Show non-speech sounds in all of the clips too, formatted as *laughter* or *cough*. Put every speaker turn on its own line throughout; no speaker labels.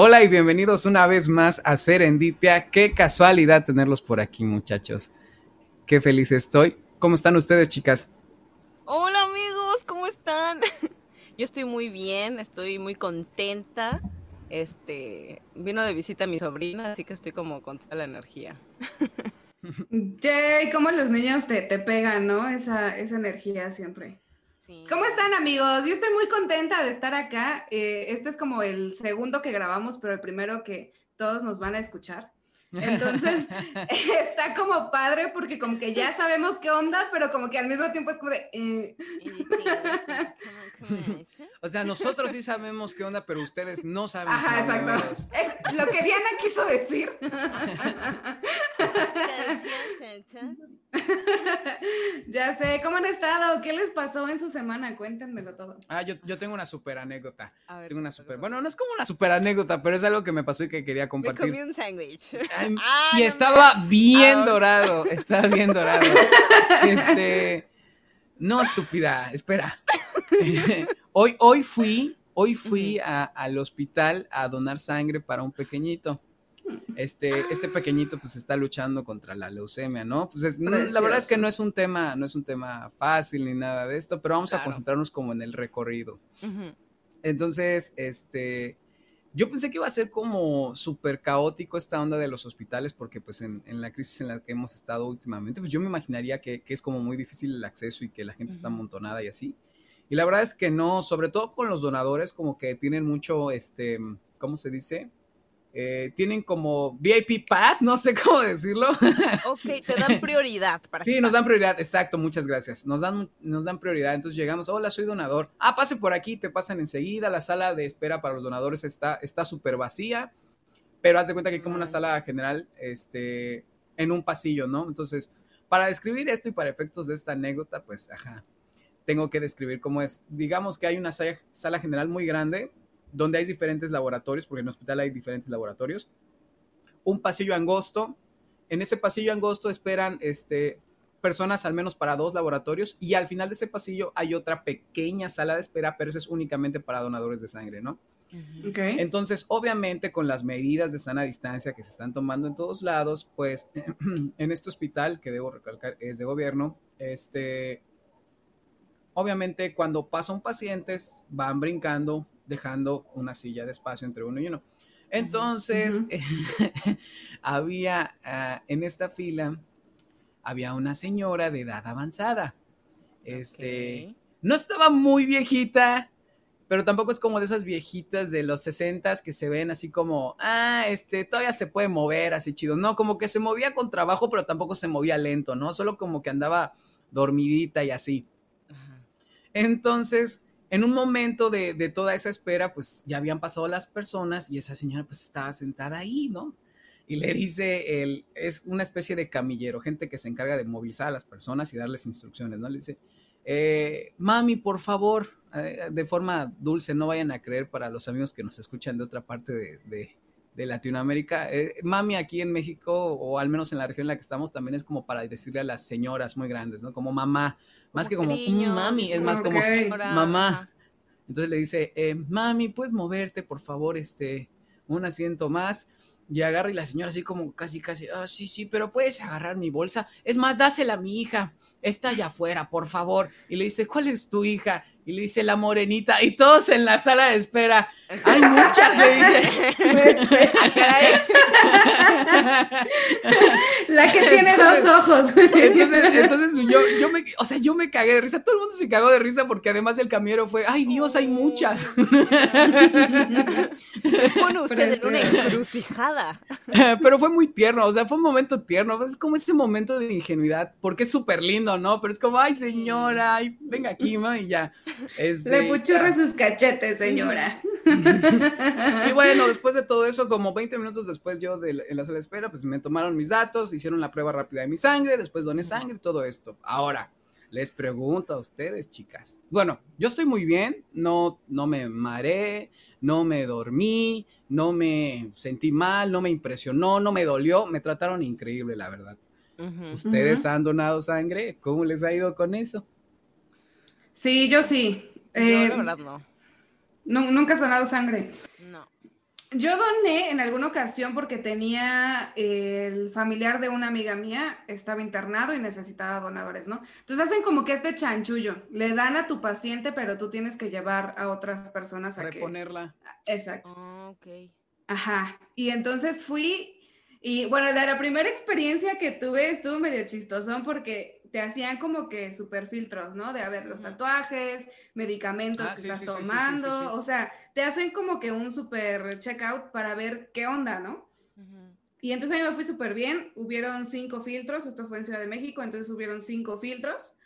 Hola y bienvenidos una vez más a Serendipia. Qué casualidad tenerlos por aquí, muchachos. Qué feliz estoy. ¿Cómo están ustedes, chicas?
Hola, amigos, ¿cómo están? *laughs* Yo estoy muy bien, estoy muy contenta. Este, vino de visita mi sobrina, así que estoy como con toda la energía. *laughs*
Jay, cómo los niños te, te pegan, ¿no? Esa, esa energía siempre. ¿Cómo están amigos? Yo estoy muy contenta de estar acá. Eh, este es como el segundo que grabamos, pero el primero que todos nos van a escuchar. Entonces, *laughs* *laughs* está como padre porque como que ya sabemos qué onda, pero como que al mismo tiempo es como de... Eh. *laughs*
O sea, nosotros sí sabemos qué onda, pero ustedes no saben.
Ajá, exacto. Es lo que Diana quiso decir. *laughs* ya sé, ¿cómo han estado? ¿Qué les pasó en su semana? Cuéntenmelo todo.
Ah, yo, yo tengo una super anécdota. tengo una super, bueno, no es como una super anécdota, pero es algo que me pasó y que quería compartir.
Me comí un sándwich. *laughs*
Ah, y estaba bien dorado, *laughs* estaba bien dorado. Este, no, estúpida, espera. hoy, hoy fui, hoy fui al hospital a donar sangre para un pequeñito. Este, este pequeñito pues está luchando contra la leucemia, ¿no? Pues la verdad es que no es un tema, no es un tema fácil ni nada de esto, pero vamos a concentrarnos como en el recorrido. Entonces, este, yo pensé que iba a ser como súper caótico esta onda de los hospitales, porque pues en, la crisis en la que hemos estado últimamente, pues yo me imaginaría que, es como muy difícil el acceso y que la gente está amontonada y así. Y la verdad es que no, sobre todo con los donadores, como que tienen mucho, este, ¿cómo se dice? Eh, tienen como VIP Pass, no sé cómo decirlo. *laughs*
Ok, te dan *laughs* prioridad.
Para sí, nos dan prioridad, exacto, muchas gracias. Nos dan, nos dan prioridad, entonces llegamos, hola, soy donador. Ah, pase por aquí, te pasan enseguida, la sala de espera para los donadores está súper vacía, pero haz de cuenta que hay como una sala general este, en un pasillo, ¿no? Entonces, para describir esto y para efectos de esta anécdota, pues, ajá, tengo que describir cómo es. Digamos que hay una sala general muy grande, donde hay diferentes laboratorios, porque en el hospital hay diferentes laboratorios. Un pasillo angosto. En ese pasillo angosto esperan este, personas al menos para dos laboratorios y al final de ese pasillo hay otra pequeña sala de espera, pero esa es únicamente para donadores de sangre, ¿no? Entonces, obviamente, con las medidas de sana distancia que se están tomando en todos lados, pues *clears throat* en este hospital, que debo recalcar es de gobierno, este, obviamente cuando pasan pacientes van brincando dejando una silla de espacio entre uno y uno. Entonces, *laughs* había ah, en esta fila, había una señora de edad avanzada. Este, no estaba muy viejita, pero tampoco es como de esas viejitas de los sesentas que se ven así como, ah, este, todavía se puede mover así chido. No, como que se movía con trabajo, pero tampoco se movía lento, ¿no? Solo como que andaba dormidita y así. Entonces, en un momento de, toda esa espera, pues ya habían pasado las personas y esa señora pues estaba sentada ahí, ¿no? Y le dice, el, es una especie de camillero, gente que se encarga de movilizar a las personas y darles instrucciones, ¿no? Le dice, eh, mami, por favor, eh, de forma dulce, no vayan a creer para los amigos que nos escuchan de otra parte de, Latinoamérica. Eh, mami aquí en México, o al menos en la región en la que estamos, también es como para decirle a las señoras muy grandes, ¿no? Como mamá, más que como mami, es más como mamá. Entonces le dice, eh, mami, ¿puedes moverte, por favor, este, un asiento más? Y agarra y la señora así como casi, casi, ah, sí, sí, pero puedes agarrar mi bolsa. Es más, dásela a mi hija. Está allá afuera, por favor. Y le dice, ¿cuál es tu hija? Y le dice la morenita, y todos en la sala de espera. Hay muchas, le dice. *laughs*
la que tiene dos ojos.
Entonces, yo, yo, me, o sea, yo me cagué de risa. Todo el mundo se cagó de risa porque además el camiero fue, ay Dios, hay muchas. *laughs*
Pone usted en una encrucijada. *laughs*
Pero fue muy tierno, o sea, fue un momento tierno. Es como ese momento de ingenuidad, porque es súper lindo, ¿no? Pero es como, ay señora, ay, venga aquí, ma, y ya.
Este, Le puchurra sus cachetes, señora. *laughs*
y bueno, después de todo eso, como 20 minutos después yo de en la sala de espera, pues me tomaron mis datos, hicieron la prueba rápida de mi sangre, después doné sangre, todo esto. Ahora, les pregunto a ustedes, chicas. Bueno, yo estoy muy bien, no, no me mareé, no me dormí, no me sentí mal, no me impresionó, no me dolió, me trataron increíble, la verdad. ¿Ustedes han donado sangre? ¿Cómo les ha ido con eso?
Sí, yo sí.
Yo, la eh, verdad, no.
Nunca has donado sangre.
No.
Yo doné en alguna ocasión porque tenía el familiar de una amiga mía, estaba internado y necesitaba donadores, ¿no? Entonces hacen como que este chanchullo, le dan a tu paciente, pero tú tienes que llevar a otras personas a
reponerla.
Exacto.
Ah, ok.
Ajá. Y entonces fui y bueno, la, la primera experiencia que tuve estuvo medio chistosón porque te hacían como que super filtros, ¿no? De a ver los tatuajes, medicamentos ah, que estás tomando, o sea, te hacen como que un super checkout para ver qué onda, ¿no? Y entonces a mí me fui súper bien, hubieron cinco filtros, esto fue en Ciudad de México, entonces hubieron cinco filtros.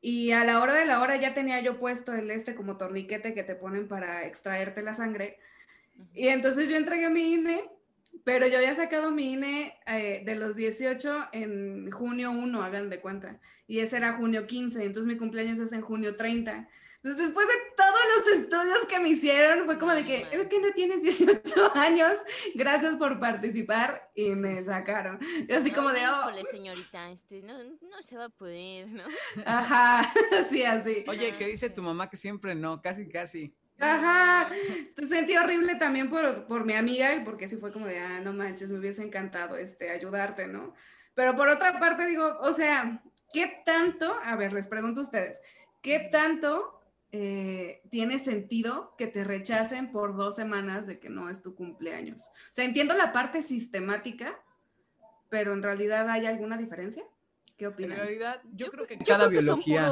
Y a la hora de la hora ya tenía yo puesto el este como torniquete que te ponen para extraerte la sangre. Y entonces yo entregué mi INE pero yo había sacado mi INE eh, de los 18 en junio 1, hagan de cuenta. Y ese era junio 15, entonces mi cumpleaños es en junio 30. Entonces, después de todos los estudios que me hicieron, fue como de que, ¿Eh, que no tienes 18 *laughs* años, gracias por participar, y me sacaron. Y así como de, oh.
señorita, este, no, no se va a poder, ¿no?
Ajá, *laughs* sí, así.
Oye, ¿qué dice tu mamá que siempre no? Casi, casi.
Ajá, sentí horrible también por, por mi amiga, porque sí fue como de, ah, no manches, me hubiese encantado este, ayudarte, ¿no? Pero por otra parte digo, o sea, ¿qué tanto, a ver, les pregunto a ustedes, ¿qué tanto eh, tiene sentido que te rechacen por dos semanas de que no es tu cumpleaños? O sea, entiendo la parte sistemática, pero en realidad hay alguna diferencia. ¿Qué opinan?
En realidad, yo, creo que cada biología.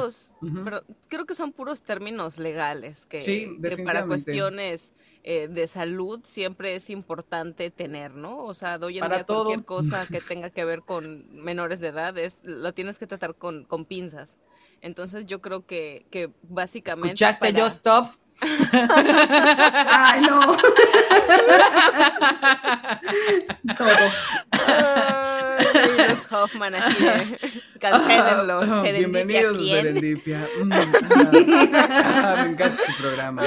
pero creo que son puros términos legales que, para cuestiones eh, de salud siempre es importante tener, ¿no? O sea, hoy en día cualquier cosa *laughs* que tenga que ver con menores de edad es, lo tienes que tratar con, con pinzas. Entonces yo creo que, que básicamente.
¿Escuchaste yo stop? *laughs*
Ay, no. *laughs* Todos.
Los Hoffman aquí. Cancelenlos. *laughs*
Ah, bienvenidos a Serendipia. Mm, ah, me encanta su programa.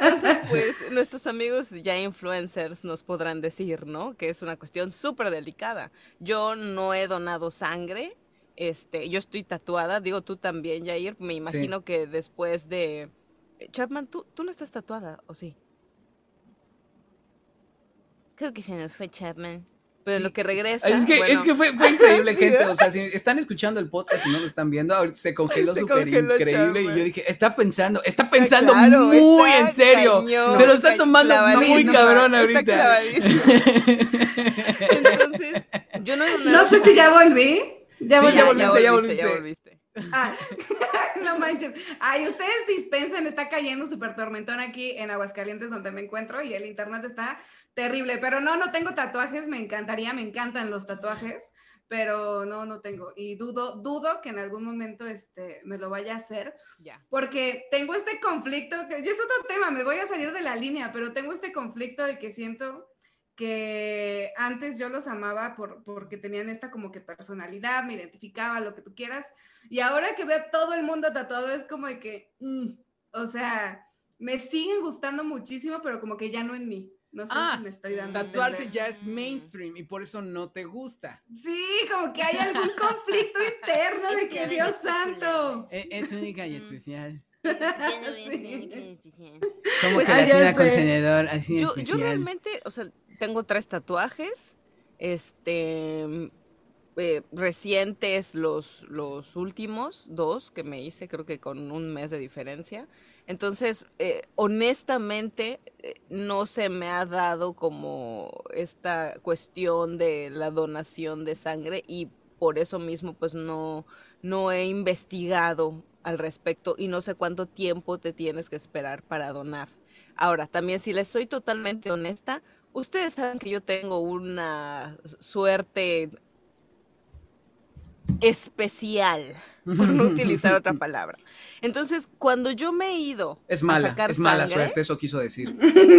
Entonces, pues, nuestros amigos ya influencers nos podrán decir, ¿no? Que es una cuestión súper delicada. Yo no he donado sangre. Este, yo estoy tatuada, digo tú también, Jair. Me imagino que después de Chapman, ¿tú, tú no estás tatuada, ¿o sí? Creo que se nos fue Chapman. Pero lo que regresa.
Es que, es que fue, increíble, *laughs* gente. O sea, si están escuchando el podcast y no lo están viendo, ahorita se congeló *laughs* súper increíble. Y yo dije, está pensando, está pensando muy en serio. se lo está tomando muy cabrón ahorita. *laughs*
Entonces, yo no.
No sé si ya volví.
Ya, volviste, ya, volviste, ya volviste.
Ah, *laughs* no manches. Ay, ustedes dispensan, está cayendo súper tormentón aquí en Aguascalientes donde me encuentro y el internet está terrible. Pero no, no tengo tatuajes, me encantaría, me encantan los tatuajes, pero no, no tengo. Y dudo, dudo que en algún momento este, me lo vaya a hacer.
Ya.
Porque tengo este conflicto, que yo es otro tema, me voy a salir de la línea, pero tengo este conflicto de que siento que antes yo los amaba por, porque tenían esta como que personalidad, me identificaba, lo que tú quieras, y ahora que veo a todo el mundo tatuado es como de que, mm, o sea, me siguen gustando muchísimo, pero como que ya no en mí. No sé
ah,
si me estoy dando.
Tatuarse ya es mainstream y por eso no te gusta.
Sí, como que hay algún *laughs* conflicto interno de que, Dios santo.
E, es, única y especial. *laughs*
sí.
Como que la tiene contenedor así yo, especial.
Yo realmente, o sea, tengo tres tatuajes. Este eh, recientes los, los últimos dos que me hice, creo que con un mes de diferencia. Entonces, eh, honestamente, eh, no se me ha dado como esta cuestión de la donación de sangre y por eso mismo, pues no, no he investigado al respecto y no sé cuánto tiempo te tienes que esperar para donar. Ahora, también si les soy totalmente honesta, ustedes saben que yo tengo una suerte especial, por no utilizar otra *laughs* palabra. Entonces, cuando yo me he ido
es mala, es mala suerte, eso quiso decir.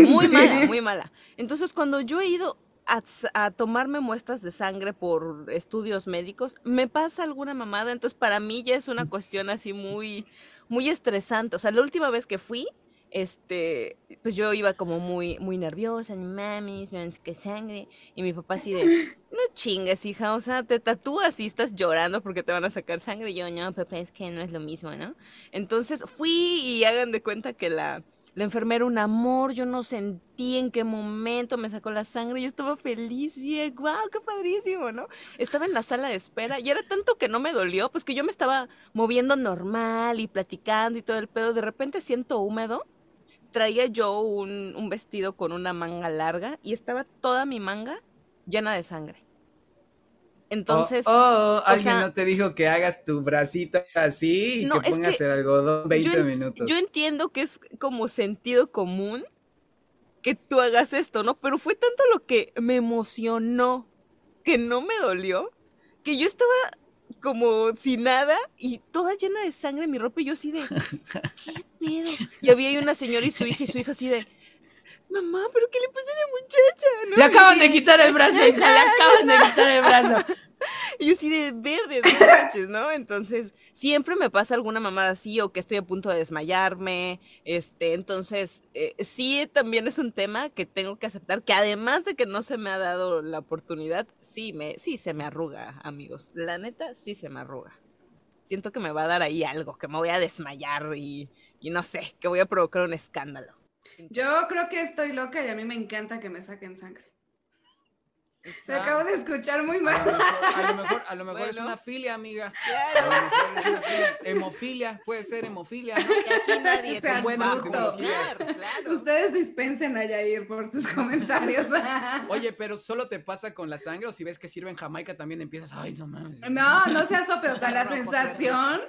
Muy *laughs* mala, muy mala. Entonces, cuando yo he ido a, a, tomarme muestras de sangre por estudios médicos, me pasa alguna mamada, entonces para mí ya es una cuestión así muy, muy estresante. O sea, la última vez que fui, este, pues yo iba como muy, muy nerviosa, mi mami, que sangre, y mi papá así de, *laughs* no chingues, hija, o sea, te tatúas y estás llorando porque te van a sacar sangre, y yo, no, papá, es que no es lo mismo, ¿no? Entonces fui y hagan de cuenta que la, La enfermera un amor, yo no sentí en qué momento me sacó la sangre, yo estaba feliz y wow, qué padrísimo, ¿no? Estaba en la sala de espera y era tanto que no me dolió, pues que yo me estaba moviendo normal y platicando y todo el pedo, de repente siento húmedo, traía yo un, un vestido con una manga larga y estaba toda mi manga llena de sangre. Entonces.
Oh, oh alguien no te dijo que hagas tu bracito así y que pongas el algodón 20 minutos.
Yo entiendo que es como sentido común que tú hagas esto, ¿no? Pero fue tanto lo que me emocionó, que no me dolió, que yo estaba como sin nada y toda llena de sangre en mi ropa y yo así de, ¿qué pedo? *laughs* Y había ahí una señora y su hija y su hija así de, mamá, ¿pero qué le pasa a la muchacha?
Le acaban de quitar el brazo, le acaban de quitar el brazo. *laughs*
Y yo sí de verde, de ¿no? Entonces, siempre me pasa alguna mamada así o que estoy a punto de desmayarme. Este, entonces, eh, sí también es un tema que tengo que aceptar, que además de que no se me ha dado la oportunidad, sí, me, sí se me arruga, amigos. La neta, sí se me arruga. Siento que me va a dar ahí algo, que me voy a desmayar y, y no sé, que voy a provocar un escándalo.
Yo creo que estoy loca y a mí me encanta que me saquen sangre. Se acabo de escuchar muy mal.
A lo mejor, es una filia, amiga. Claro. Hemofilia, puede ser hemofilia. ¿no?
aquí nadie
se Ustedes dispensen a Yair por sus comentarios. *laughs*
Oye, pero solo te pasa con la sangre o si ves que sirve en Jamaica también empiezas, ay, no mames.
No, no seas sope, o sea, la sensación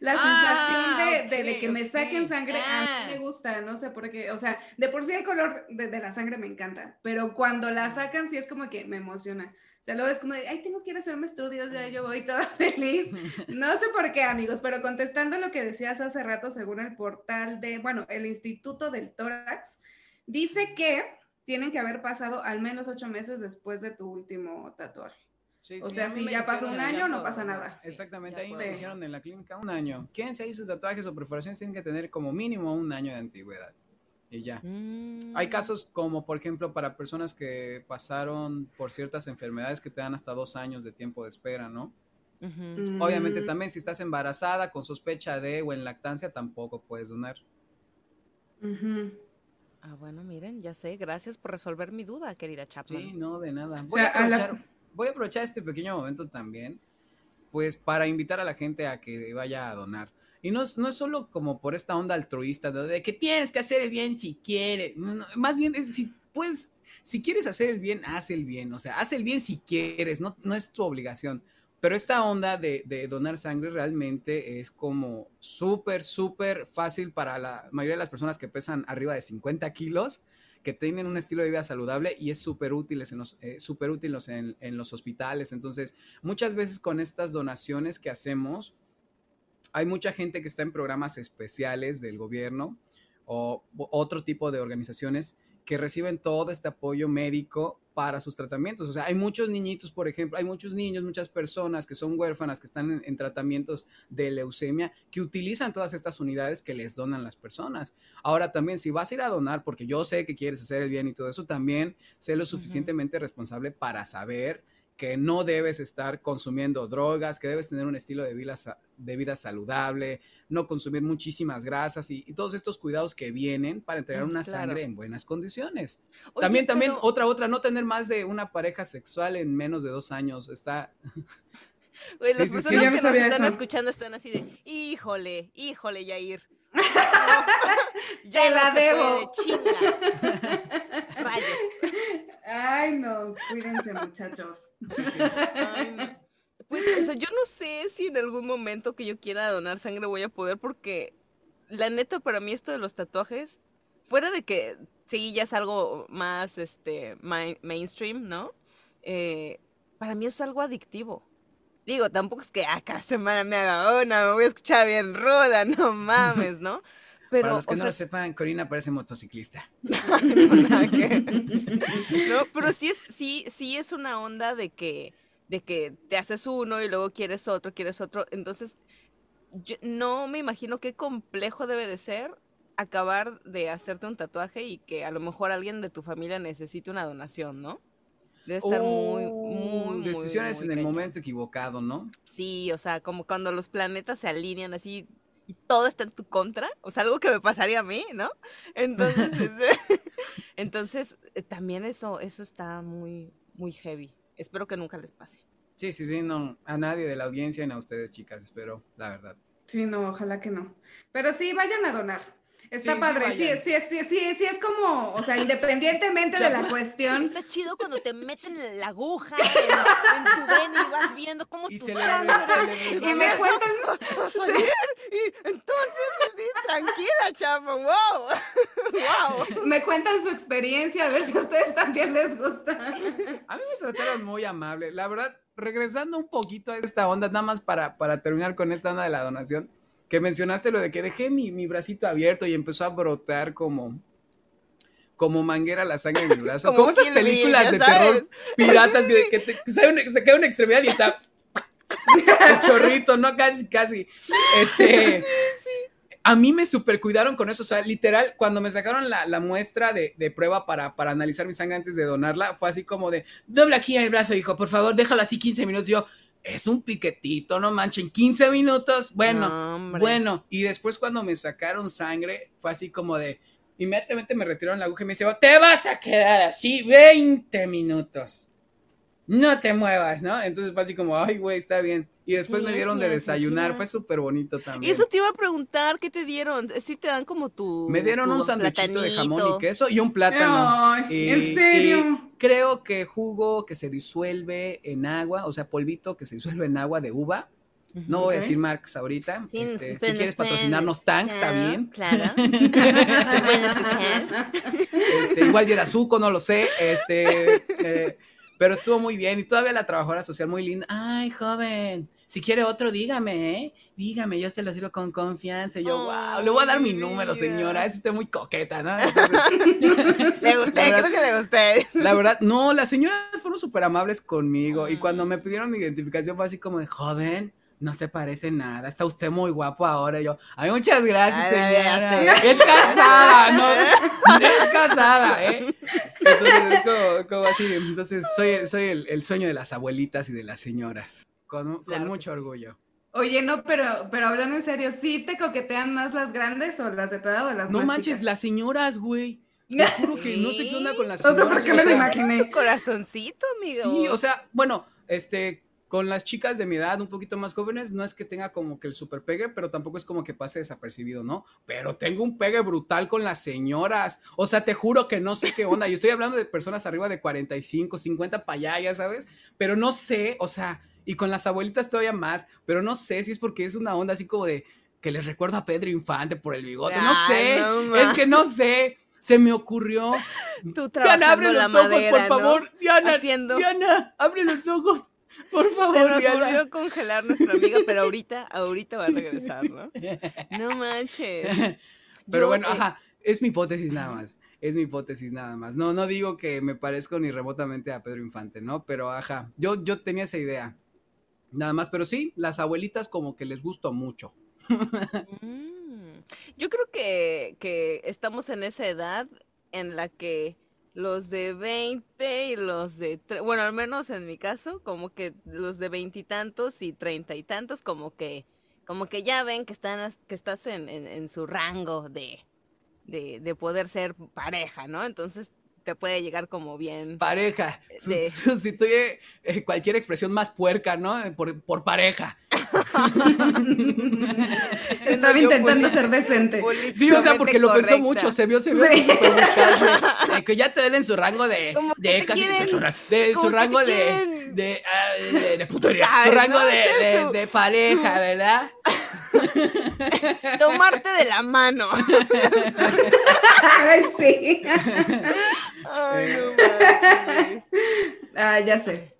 la sensación de, de, que me saquen sangre a mí me ah. gusta, no sé por qué, o sea, de por sí el color de, la sangre me encanta, pero cuando la sacan sí es como que me emociona. O sea, luego es como de, ay, tengo que ir a hacerme estudios, ya yo voy toda *laughs* feliz. *laughs* No sé por qué, amigos, pero contestando lo que decías hace rato, según el portal de, bueno, el Instituto del Tórax, dice que tienen que haber pasado al menos ocho meses después de tu último tatuaje o sea, si ya pasó un año, no pasa nada.
Exactamente, ahí me dijeron en la clínica un año. Quien se hizo sus tatuajes o perforaciones tienen que tener como mínimo un año de antigüedad. Y ya. Hay mm. casos como, por ejemplo, para personas que pasaron por ciertas enfermedades que te dan hasta dos años de tiempo de espera, ¿no? Obviamente mm. también si estás embarazada con sospecha de o en lactancia tampoco puedes donar.
Ah, bueno, miren, ya sé. Gracias por resolver mi duda, querida Chapman.
Sí, no, de nada. Voy a aprovechar voy a aprovechar este pequeño momento también, pues para invitar a la gente a que vaya a donar. Y no, no es solo como por esta onda altruista de, que tienes que hacer el bien si quieres. más bien, es, si puedes, si quieres hacer el bien, haz el bien. O sea, haz el bien si quieres, no, no es tu obligación. Pero esta onda de, de donar sangre realmente es como súper, súper fácil para la mayoría de las personas que pesan arriba de 50 kilos que tienen un estilo de vida saludable y es súper útil en, los, eh, útil en, los hospitales. Entonces, muchas veces con estas donaciones que hacemos, hay mucha gente que está en programas especiales del gobierno o otro tipo de organizaciones que reciben todo este apoyo médico para sus tratamientos. O sea, hay muchos niñitos, por ejemplo, hay muchos niños, muchas personas que son huérfanas, que están en, tratamientos de leucemia, que utilizan todas estas unidades que les donan las personas. Ahora también, si vas a ir a donar, porque yo sé que quieres hacer el bien y todo eso, también sé lo suficientemente responsable para saber que no debes estar consumiendo drogas, que debes tener un estilo de vida, de vida saludable, no consumir muchísimas grasas y, todos estos cuidados que vienen para entregar mm, una sangre en buenas condiciones. también, también, otra, otra, no tener más de una pareja sexual en menos de dos años. Está... *laughs*
las personas que nos están escuchando están así de, híjole, híjole, Yair. *laughs*
ya la debo. *laughs* Rayos. Ay, no, cuídense, muchachos.
Pues, o sea, yo no sé si en algún momento que yo quiera donar sangre voy a poder, porque la neta, para mí, esto de los tatuajes, fuera de que sí, ya es algo más este mainstream, ¿no? Eh, para mí es algo adictivo. Digo, tampoco es que a cada semana me haga una, me voy a escuchar bien ruda, *laughs* no mames, ¿no?
Pero, Para los que no lo sepan, Corina parece motociclista. *laughs*
No, pero sí es, sí, sí es una onda de que, de que te haces uno y luego quieres otro, quieres otro. Entonces, yo no me imagino qué complejo debe de ser acabar de hacerte un tatuaje y que a lo mejor alguien de tu familia necesite una donación, ¿no? Debe estar muy, muy,
Decisiones en el momento equivocado, ¿no?
Sí, o sea, como cuando los planetas se alinean así y todo está en tu contra, o sea, algo que me pasaría a mí, ¿no? Entonces, *laughs* este, *laughs* entonces eh, también eso, eso está muy, muy heavy. Espero que nunca les pase.
Sí, sí, sí, no, a nadie de la audiencia ni a ustedes, chicas, espero, la verdad.
Sí, no, ojalá que no. Pero sí, vayan a donar. Está padre, sí, sí, sí, sí, sí, es como, o sea, independientemente de la cuestión.
Está chido cuando te meten la aguja *laughs* en, tu vena y vas viendo cómo tu sangre.
Y me cuentan. *laughs* *laughs*
Y entonces, sí, tranquila, chamo, wow. wow.
Me cuentan su experiencia, a ver si a ustedes también les gusta.
A mí me trataron muy amable. La verdad, regresando un poquito a esta onda, nada más para, para terminar con esta onda de la donación que mencionaste lo de que dejé mi, mi, bracito abierto y empezó a brotar como como manguera la sangre en mi brazo. *laughs* Como, esas películas de terror piratas que, *laughs* que, se, queda una extremidad y está *laughs* chorrito, ¿no? Casi, casi. Este, A mí me super cuidaron con eso. O sea, literal, cuando me sacaron la, la muestra de, de, prueba para, para analizar mi sangre antes de donarla, fue así como de, dobla aquí el brazo, dijo, por favor, déjalo así 15 minutos. yo, es un piquetito, no manchen, 15 minutos, bueno, bueno. Y después cuando me sacaron sangre, fue así como de, inmediatamente me retiraron la aguja y me dice, te vas a quedar así 20 minutos no te muevas, ¿no? Entonces fue así como, ay, güey, está bien. Y después me dieron de desayunar, fue súper bonito también.
Y eso te iba a preguntar, ¿qué te dieron? ¿Sí te dan como tu
Me dieron un sanduichito de jamón y queso y un plátano.
Ay, ¿En serio?
creo que jugo que se disuelve en agua, o sea, polvito que se disuelve en agua de uva. No voy a decir marcas ahorita. Este, si quieres patrocinarnos Tank, también. Claro. *laughs* este, igual era suco, no lo sé. Este, eh, pero estuvo muy bien y todavía la trabajadora social muy linda. Ay, joven, si quiere otro, dígame, ¿eh? Dígame, yo se lo sirvo con confianza. Y yo, wow, le voy a dar mi número, señora. Es usted muy coqueta, ¿no? *laughs*
le gusté, creo que le gusté.
La verdad, no, las señoras fueron súper amables conmigo. Y cuando me pidieron mi identificación fue así como de, joven, no se parece nada, está usted muy guapo ahora. yo, ay, muchas gracias, señora. Es casada, no, *laughs* es casada, ¿eh? Entonces es como, como así, entonces soy, soy el, el, sueño de las abuelitas y de las señoras, con, con mucho orgullo.
Oye, no, pero, pero hablando en serio, ¿sí te coquetean más las grandes o las de tu edad o las
no
más
manches,
chicas?
las señoras, güey. Te *laughs* juro que no sé qué onda con las señoras.
O sea, ¿por qué me lo imaginé?
Su corazoncito, amigo.
Sí, o sea, bueno, este, con las chicas de mi edad, un poquito más jóvenes, no es que tenga como que el super pegue, pero tampoco es como que pase desapercibido, ¿no? Pero tengo un pegue brutal con las señoras. O sea, te juro que no sé qué onda. Yo estoy hablando de personas arriba de 45, 50 para allá, ya sabes. Pero no sé, o sea, y con las abuelitas todavía más, pero no sé si es porque es una onda así como de que les recuerdo a Pedro Infante por el bigote. No sé, es que no sé se me ocurrió.
Tú Diana,
abre los
ojos,
por favor. Diana,
Haciendo...
Diana, abre los ojos. Por favor,
Se nos volvió congelar nuestra amiga, pero ahorita, ahorita va a regresar, ¿no? *laughs* No manches.
Pero Yo, bueno, eh... ajá, es mi hipótesis nada más. Es mi hipótesis nada más. No, no digo que me parezco ni remotamente a Pedro Infante, ¿no? Pero ajá, yo, yo tenía esa idea. Nada más, pero sí, las abuelitas como que les gustó mucho.
Mm. Yo creo que, que estamos en esa edad en la que los de 20 y los de, bueno, al menos en mi caso, como que los de veintitantos y treinta y tantos, como que, como que ya ven que están, que estás en, en, en su rango de, de, poder ser pareja, ¿no? Entonces te puede llegar como bien.
Pareja. De... Sustituye eh, cualquier expresión más puerca, ¿no? Por, por pareja. *laughs*
Estaba intentando ser decente.
Sí, o sea, porque lo correcta. pensó mucho, se vio, se vio sí. *laughs* de, que ya te ven en su rango de, de casi su, de su rango de, de, uh, de, de putería, su rango no, de, de, de, pareja, su... ¿verdad?
Tomarte de la mano. *laughs*
Ay, sí.
Ay, no
Ah, ya sé.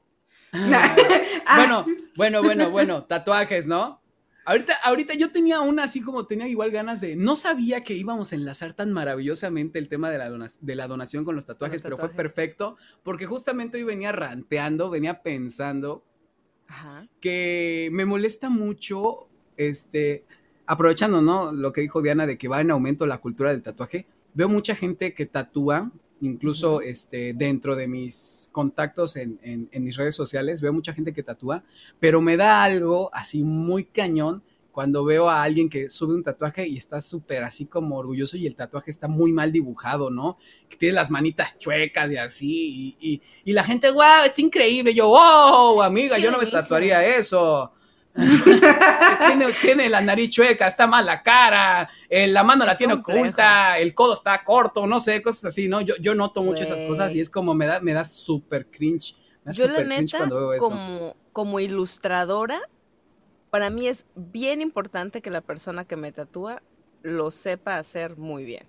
Ah, bueno, bueno, bueno, bueno, tatuajes, ¿no? Ahorita, ahorita yo tenía una así como tenía igual ganas de. No sabía que íbamos a enlazar tan maravillosamente el tema de la, dona, de la donación con los tatuajes, los pero fue perfecto porque justamente hoy venía ranteando, venía pensando Ajá. que me molesta mucho, este, aprovechando, ¿no? Lo que dijo Diana de que va en aumento la cultura del tatuaje. Veo mucha gente que tatúa incluso este, dentro de mis contactos en, en, en, mis redes sociales, veo mucha gente que tatúa, pero me da algo así muy cañón cuando veo a alguien que sube un tatuaje y está súper así como orgulloso y el tatuaje está muy mal dibujado, ¿no? Que tiene las manitas chuecas y así, y, y, la gente, wow, es increíble. yo, wow, amiga, yo no me tatuaría eso. *laughs* tiene, la nariz chueca, está mal la cara, eh, la mano la tiene oculta, el codo está corto, no sé, cosas así, ¿no? Yo, yo noto mucho esas cosas y es como me da, me da súper cringe.
yo la neta, Como, como ilustradora, para mí es bien importante que la persona que me tatúa lo sepa hacer muy bien.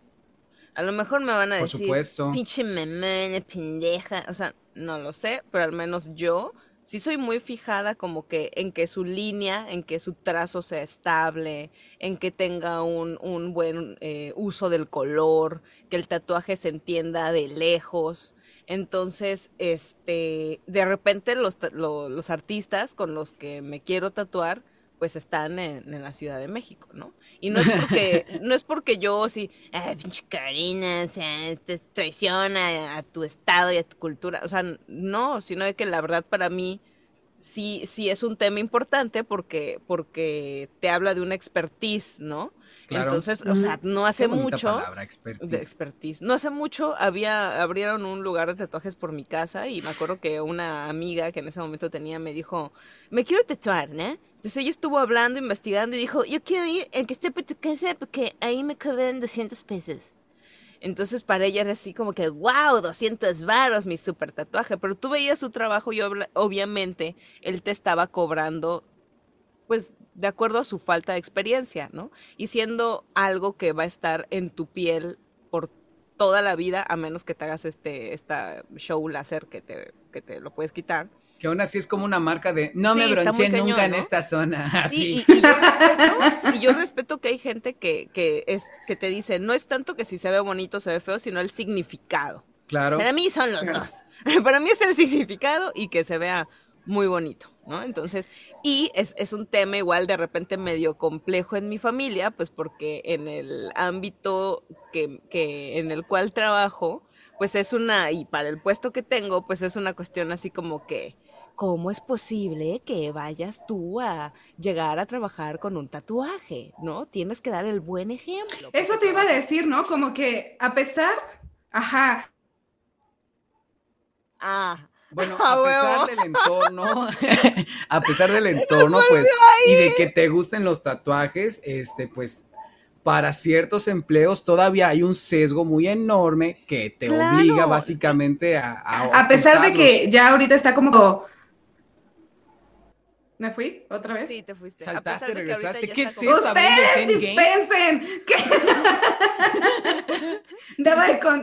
A lo mejor me van a Por decir, supuesto. pinche memene, pendeja, o sea, no lo sé, pero al menos yo sí soy muy fijada como que en que su línea, en que su trazo sea estable, en que tenga un, un buen eh, uso del color, que el tatuaje se entienda de lejos. Entonces, este, de repente los, los artistas con los que me quiero tatuar, pues están en, la Ciudad de México, ¿no? Y no es porque, *laughs* no es porque yo sí, ay, pinche Karina, o sea, te traiciona a tu estado y a tu cultura, o sea, no, sino de que la verdad para mí sí, sí es un tema importante porque, porque te habla de una expertise, ¿no? Entonces, o sea, no hace mucho
palabra, expertise.
de expertise. No hace mucho había abrieron un lugar de tatuajes por mi casa y me acuerdo que una amiga que en ese momento tenía me dijo, "Me quiero tatuar, ¿no?" Entonces ella estuvo hablando, investigando y dijo, "Yo quiero ir el que esté por tu casa porque ahí me caben 200 pesos." Entonces para ella era así como que, wow, 200 varos, mi super tatuaje. Pero tú veías su trabajo y obviamente él te estaba cobrando, pues, de acuerdo a su falta de experiencia, ¿no? Y siendo algo que va a estar en tu piel por toda la vida, a menos que te hagas este esta show láser que te, que te lo puedes quitar.
Que aún así es como una marca de no me bronceé nunca en esta zona. *laughs*
Sí, y, yo respeto, y, yo respeto, que hay gente que, que, es, que te dice, no es tanto que si se ve bonito o se ve feo, sino el significado.
Claro.
Para mí son los dos. *laughs* Para mí es el significado y que se vea muy bonito, ¿no? Entonces, y es, es, un tema igual de repente medio complejo en mi familia, pues porque en el ámbito que, que, en el cual trabajo, pues es una, y para el puesto que tengo, pues es una cuestión así como que, ¿cómo es posible que vayas tú a llegar a trabajar con un tatuaje? ¿No? Tienes que dar el buen ejemplo.
Eso te iba a decir, ¿no? Como que a pesar, ajá.
Ah, bueno, *laughs* *laughs* a pesar del *laughs* entorno, a pesar del entorno, pues, y de que te gusten los tatuajes, este, pues, para ciertos empleos todavía hay un sesgo muy enorme que te obliga básicamente a...
A, a pesar de que ya ahorita está como ¿Me fui otra vez?
Sí, te fuiste.
Saltaste, regresaste. ¿Qué es
esto? ¡Ustedes dispensen! ¿Qué?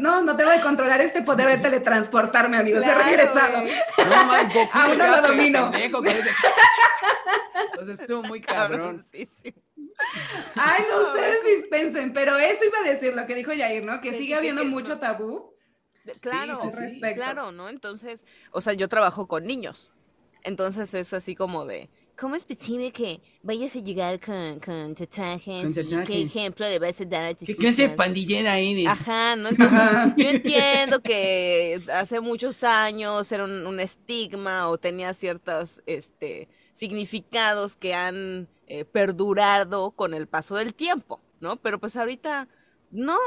No, no te voy a controlar este poder de teletransportarme, amigos. He regresado. No, man, Aún no lo domino.
Entonces estuvo muy cabrón.
Ay, no, ustedes dispensen. Pero eso iba a decir lo que dijo Yair, ¿no? Que sigue habiendo mucho tabú.
Claro, sí, claro, ¿no? Entonces, o sea, yo trabajo con niños. Entonces es así como de, ¿cómo es posible que vayas a llegar con, con tatuajes? ¿Qué ejemplo le vas a dar a tus
¿Qué clase de pandillera eres?
Ajá, ¿no? *laughs* Entonces, yo entiendo que hace muchos años era un, estigma o tenía ciertos este, significados que han eh, perdurado con el paso del tiempo, ¿no? Pero pues ahorita no.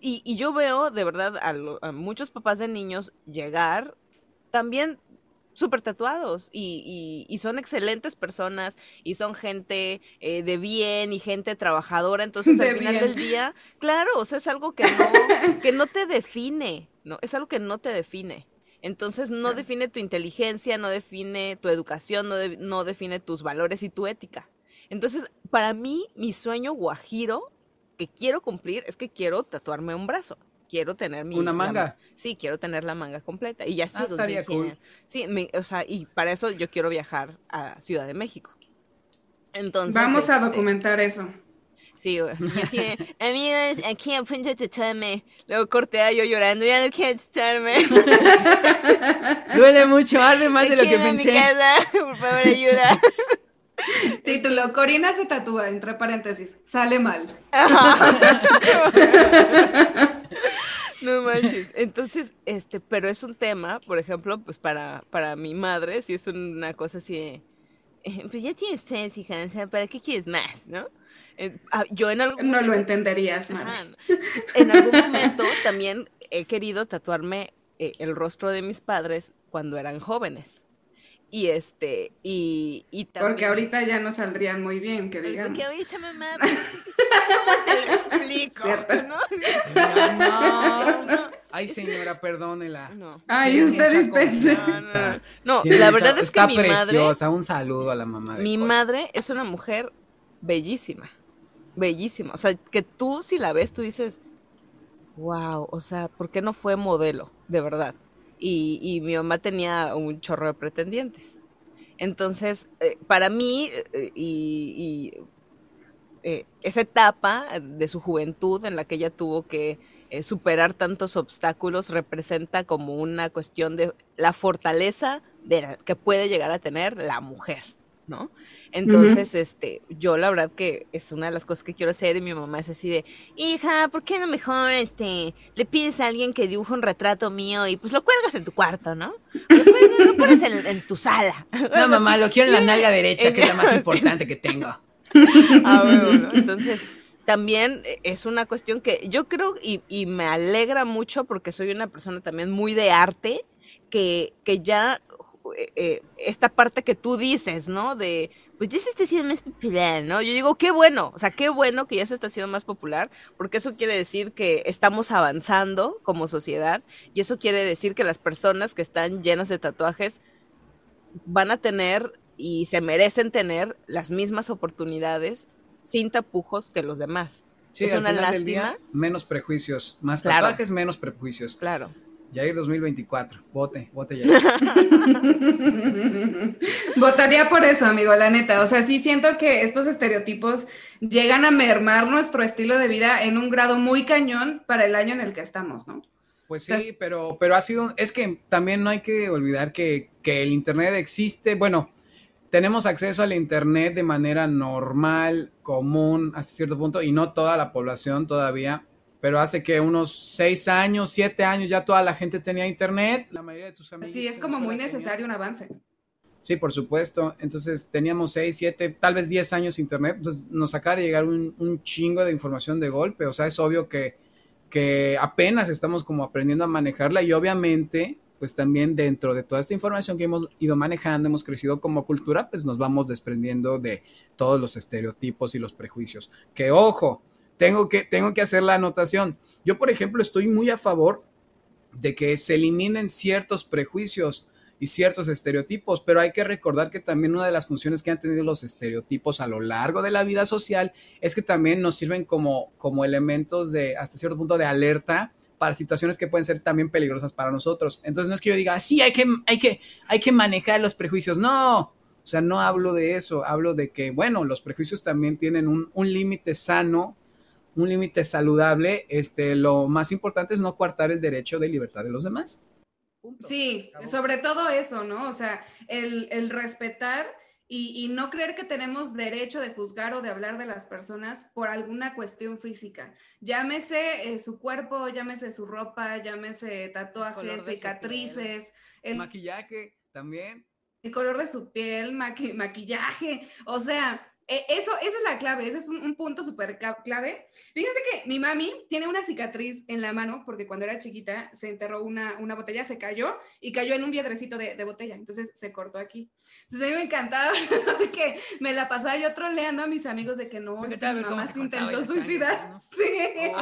Y, y yo veo de verdad a, a muchos papás de niños llegar también súper tatuados y, y, son excelentes personas y son gente eh, de bien y gente trabajadora. *laughs* Entonces, al final del día, claro, o sea, es algo que no, *laughs* que no te define, ¿no? Es algo que no te define. Entonces, no define tu inteligencia, no define tu educación, no, no define tus valores y tu ética. Entonces, para mí, mi sueño guajiro que quiero cumplir es que quiero tatuarme un brazo quiero tener mi...
¿Una manga?
sí, quiero tener la manga completa. Y ya sí,
ah, estaría cool.
Sí, o sea, y para eso yo quiero viajar a Ciudad de México. Entonces...
Vamos a este, documentar eso.
Sí, sí, *laughs* amigos, aquí a punto de tatuarme. Luego corté a yo llorando, ya no quiero tatuarme. *laughs*
Duele mucho, arde más de lo que pensé.
Mi casa, por favor, ayuda. *laughs*
Título, Corina se tatúa, entre paréntesis, sale mal.
No manches. Entonces, este, pero es un tema, por ejemplo, pues para, para mi madre, si es una cosa así pues ya tienes tres, hija, o sea, ¿para qué quieres más, no? Eh, ah, yo en algún
No lo entenderías,
En algún momento también he querido tatuarme eh, el rostro de mis padres cuando eran jóvenes. Y este, y, y
también... Porque ahorita ya no saldrían muy bien, que digamos.
Porque ahorita *laughs* mamá, ¿cómo te lo explico? *laughs* ¿no?
No, no, Ay, señora, perdónela.
Ay, usted dispense.
No, la verdad es que mi
preciosa. Un saludo a la mamá
de Mi madre es una mujer bellísima, bellísima. O sea, que tú si la ves, tú dices, wow, o sea, ¿por qué no fue modelo? De verdad y, mi mamá tenía un chorro de pretendientes. Entonces, eh, para mí, eh, y, eh, esa etapa de su juventud en la que ella tuvo que superar tantos obstáculos representa como una cuestión de la fortaleza que puede llegar a tener la mujer. ¿No? Entonces, este, yo la verdad que es una de las cosas que quiero hacer y mi mamá es así de, hija, ¿por qué no mejor, este, le pides a alguien que dibuje un retrato mío y pues lo cuelgas en tu cuarto, ¿no? Lo, pones en, tu sala. *laughs*
No, mamá, lo quiero en la nalga derecha, que es la más *laughs* importante que tengo.
Ah, bueno, entonces también es una cuestión que yo creo y, y, me alegra mucho porque soy una persona también muy de arte, que, que ya eh, eh, esta parte que tú dices, ¿no? De, pues ya se está haciendo más popular, ¿no? Yo digo, qué bueno, o sea, qué bueno que ya se está haciendo más popular, porque eso quiere decir que estamos avanzando como sociedad y eso quiere decir que las personas que están llenas de tatuajes van a tener y se merecen tener las mismas oportunidades sin tapujos que los demás.
Sí, es una lástima. menos prejuicios, más tatuajes, menos prejuicios.
Claro.
Yair 2024, vote, vote ya. *laughs*
Votaría por eso, amigo, la neta. O sea, sí siento que estos estereotipos llegan a mermar nuestro estilo de vida en un grado muy cañón para el año en el que estamos, ¿no?
Pues sí, pero, pero ha sido, es que también no hay que olvidar que, que el Internet existe, bueno, tenemos acceso al Internet de manera normal, común, hasta cierto punto, y no toda la población todavía pero hace que unos seis años, siete años ya toda la gente tenía internet, la mayoría de tus amigos.
Sí, es como muy necesario un avance.
Sí, por supuesto. Entonces teníamos seis, siete, tal vez diez años internet. Entonces nos acaba de llegar un, chingo de información de golpe. O sea, es obvio que, que apenas estamos como aprendiendo a manejarla y obviamente pues también dentro de toda esta información que hemos ido manejando, hemos crecido como cultura, pues nos vamos desprendiendo de todos los estereotipos y los prejuicios. Que ojo, tengo que, tengo que hacer la anotación. Yo, por ejemplo, estoy muy a favor de que se eliminen ciertos prejuicios y ciertos estereotipos, pero hay que recordar que también una de las funciones que han tenido los estereotipos a lo largo de la vida social es que también nos sirven como, como elementos de, hasta cierto punto, de alerta para situaciones que pueden ser también peligrosas para nosotros. Entonces no es que yo diga, sí, hay que, hay que, hay que manejar los prejuicios. No, o sea, no hablo de eso, hablo de que, bueno, los prejuicios también tienen un, un límite sano un límite saludable, este, lo más importante es no coartar el derecho de libertad de los demás.
Sí, sobre todo eso, ¿no? O sea, el, respetar y, no creer que tenemos derecho de juzgar o de hablar de las personas por alguna cuestión física. Llámese eh, su cuerpo, llámese su ropa, llámese tatuajes, cicatrices.
El maquillaje también.
El color de su piel, maquillaje. O sea, eso, esa es la clave, ese es un, punto súper clave. Fíjense que mi mami tiene una cicatriz en la mano porque cuando era chiquita se enterró una, una botella, se cayó y cayó en un piedrecito de, de, botella, entonces se cortó aquí. Entonces a mí me encantaba *laughs* que me la pasaba yo troleando a mis amigos de que no, mi mamá se intentó suicidar. *laughs* Sí. *laughs*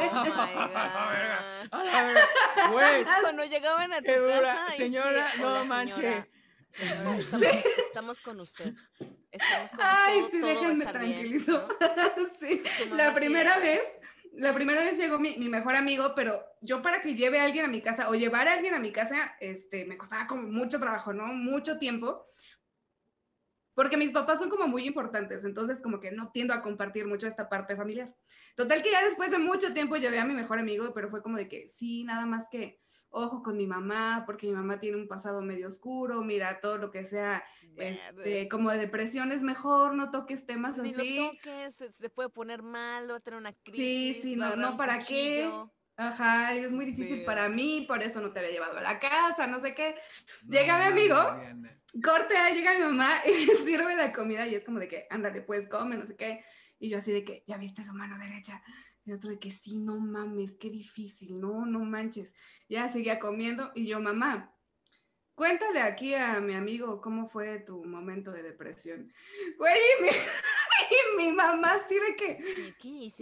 Cuando llegaban a tu casa,
señora, no manches.
Estamos con usted.
Ay, sí, déjenme tranquilizo. *laughs* sí, la primera vez, la primera vez llegó mi, mi, mejor amigo, pero yo para que lleve a alguien a mi casa o llevar a alguien a mi casa, este, me costaba como mucho trabajo, ¿no? Mucho tiempo. Porque mis papás son como muy importantes, entonces como que no tiendo a compartir mucho esta parte familiar. Total que ya después de mucho tiempo llevé a mi mejor amigo, pero fue como de que sí, nada más que ojo con mi mamá, porque mi mamá tiene un pasado medio oscuro, mira, todo lo que sea, este, como de depresión es mejor, no toques temas así.
Ni lo toques, se puede poner mal, o tener una crisis.
Sí, sí, no, no, ¿para qué? Ajá, es muy difícil para mí, por eso no te había llevado a la casa, no sé qué. Llega mi amigo, corte, llega mi mamá *laughs* y sirve la comida y es como de que, ándale, pues come, no sé qué. Y yo así de que, ¿ya viste su mano derecha? Y otro de que, sí, no mames, qué difícil, no, no manches. Ya seguía comiendo y yo, mamá, cuéntale aquí a mi amigo cómo fue tu momento de depresión. Güey, mi, *laughs* y *laughs* mi mamá sí de que,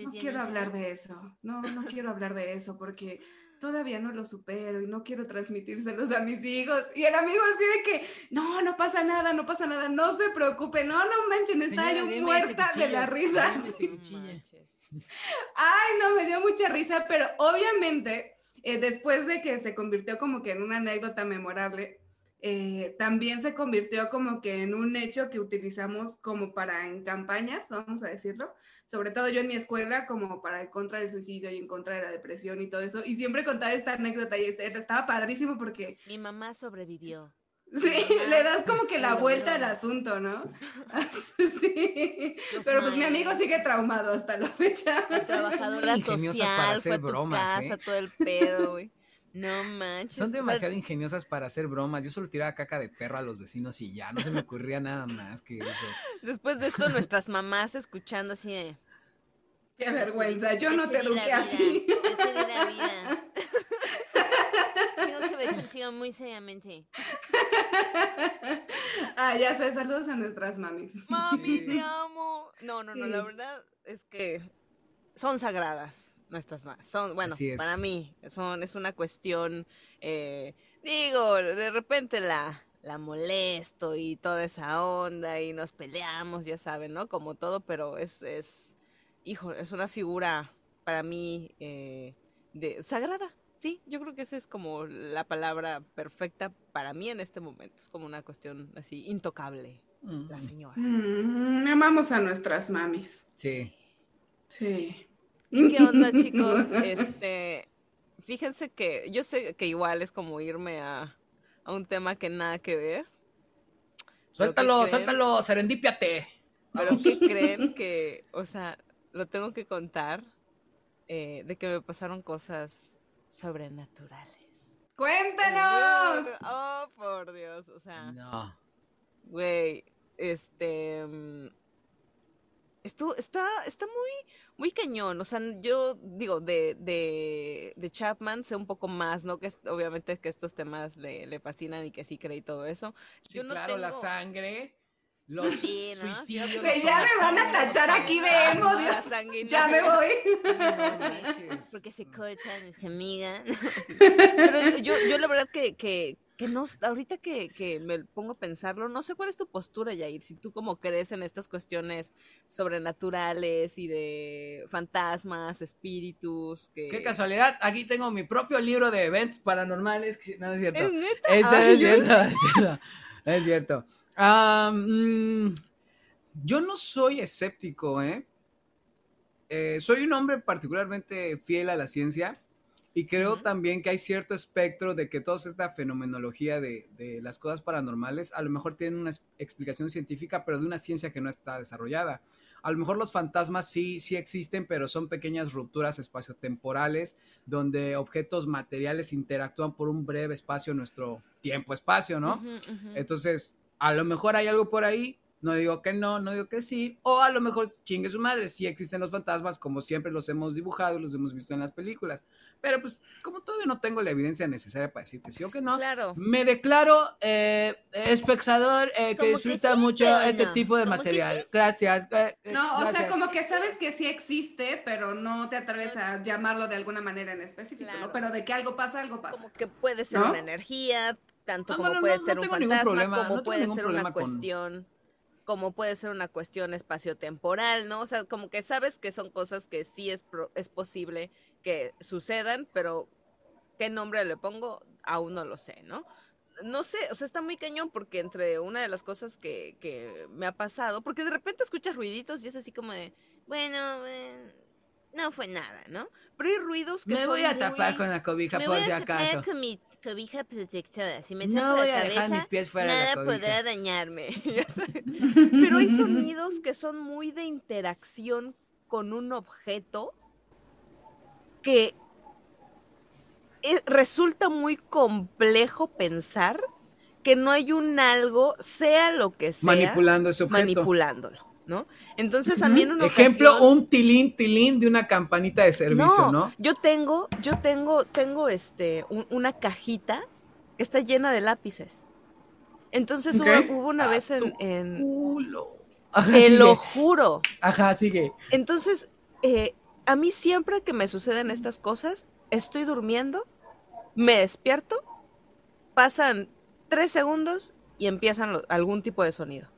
no quiero hablar de eso, no, no quiero hablar de eso porque todavía no lo supero y no quiero transmitírselos a mis hijos. Y el amigo así de que, no, no pasa nada, no pasa nada, no se preocupe, no, no manchen, está yo muerta de la risa. *laughs* Ay, no, me dio mucha risa, pero obviamente eh, después de que se convirtió como que en una anécdota memorable, eh, también se convirtió como que en un hecho que utilizamos como para en campañas, vamos a decirlo, sobre todo yo en mi escuela como para en contra del suicidio y en contra de la depresión y todo eso, y siempre contaba esta anécdota y estaba padrísimo porque...
Mi mamá sobrevivió. *laughs*
Sí, le das como que la vuelta al asunto, ¿no? *laughs* sí. Pero pues mi amigo sigue traumado hasta la fecha.
trabajadora social, fue a tu casa, ¿eh? todo el pedo, güey. No manches.
Son demasiado ingeniosas para hacer bromas. Yo solo tiraba caca de perro a los vecinos y ya, no se me ocurría nada más que eso.
Después de esto, nuestras mamás escuchando así de...
Qué vergüenza, yo no te eduqué así. Yo te di la vida. *laughs*
Tengo que ver contigo muy seriamente.
Ah, ya sé, saludos a nuestras mamis.
Mami, te *laughs* amo. No, no, no, la verdad es que son sagradas nuestras más. Son, bueno, para mí, son, es una cuestión, eh, digo, de repente la, la molesto y toda esa onda y nos peleamos, ya saben, ¿no? Como todo, pero es, es hijo, es una figura para mí eh, de, sagrada. Sí, yo creo que esa es como la palabra perfecta para mí en este momento. Es como una cuestión así intocable, la señora.
Mm, amamos a nuestras mamis.
Sí.
Sí.
¿Y qué onda, *laughs* chicos? Este, fíjense que yo sé que igual es como irme a, un tema que nada que ver.
Suéltalo, suéltalo, serendípiate.
Pero ¿qué *laughs* creen que, o sea, lo tengo que contar eh, de que me pasaron cosas sobrenaturales?
¡Cuéntanos!
Oh, por Dios, o sea.
No.
Güey, este. Mm, esto está, está muy, muy cañón. O sea, yo digo, de, de, de Chapman sé un poco más, ¿no? Que obviamente que estos temas le, le, fascinan y que sí cree y todo eso.
Sí, claro, la sangre. Los suicidios.
ya me van a tachar aquí de emo, Dios. Ya me voy. *laughs*
Porque se corta nuestra amiga. Pero yo, yo la verdad que, que, que no, ahorita que, que, me pongo a pensarlo, no sé cuál es tu postura, Yair, si tú como crees en estas cuestiones sobrenaturales y de fantasmas, espíritus. Que...
Qué casualidad, aquí tengo mi propio libro de eventos paranormales, no es cierto.
¿Es neta? *laughs*
es, cierto es cierto, es cierto. yo no soy escéptico, ¿eh? ¿eh? Soy un hombre particularmente fiel a la ciencia y creo también que hay cierto espectro de que toda esta fenomenología de, de, las cosas paranormales a lo mejor tienen una explicación científica, pero de una ciencia que no está desarrollada. A lo mejor los fantasmas sí, sí existen, pero son pequeñas rupturas espaciotemporales donde objetos materiales interactúan por un breve espacio en nuestro tiempo-espacio, ¿no? Entonces, a lo mejor hay algo por ahí, no digo que no, no digo que sí. O a lo mejor chingue su madre, sí existen los fantasmas como siempre los hemos dibujado, los hemos visto en las películas. Pero pues como todavía no tengo la evidencia necesaria para decir que sí o que no, me declaro eh, espectador eh, que disfruta mucho este tipo de material. Gracias.
Eh, no, o sea, como que sabes que sí existe, pero no te atreves a llamarlo de alguna manera en específico, ¿no? Pero de que algo pasa, algo pasa.
Como que puede ser una energía, tanto como puede ser un fantasma, como puede ser una cuestión como puede ser una cuestión espaciotemporal, ¿no? O sea, como que sabes que son cosas que sí es, es posible que sucedan, pero qué nombre le pongo, aún no lo sé, ¿no? No sé, o sea, está muy cañón porque entre una de las cosas que, que me ha pasado, porque de repente escuchas ruiditos y es así como de, bueno, eh, no fue nada, ¿no? Pero hay ruidos que
me voy a tapar con la cobija por si acaso
cobija protectora. Si me no voy a dejar mis pies fuera nada de la podrá dañarme. *laughs* *laughs* Pero hay sonidos que son muy de interacción con un objeto que resulta muy complejo pensar que no hay un algo, sea lo que sea,
manipulando ese objeto.
manipulándolo, ¿no? Entonces a mí en una
Ejemplo, un tilín, tilín de una campanita de servicio, ¿no?
Yo tengo, yo tengo, tengo este, una cajita que está llena de lápices. Entonces hubo, una vez en... en
culo.
te lo juro.
Ajá, sigue.
Entonces, eh, a mí siempre que me suceden estas cosas, estoy durmiendo, me despierto, pasan tres segundos y empiezan algún tipo de sonido.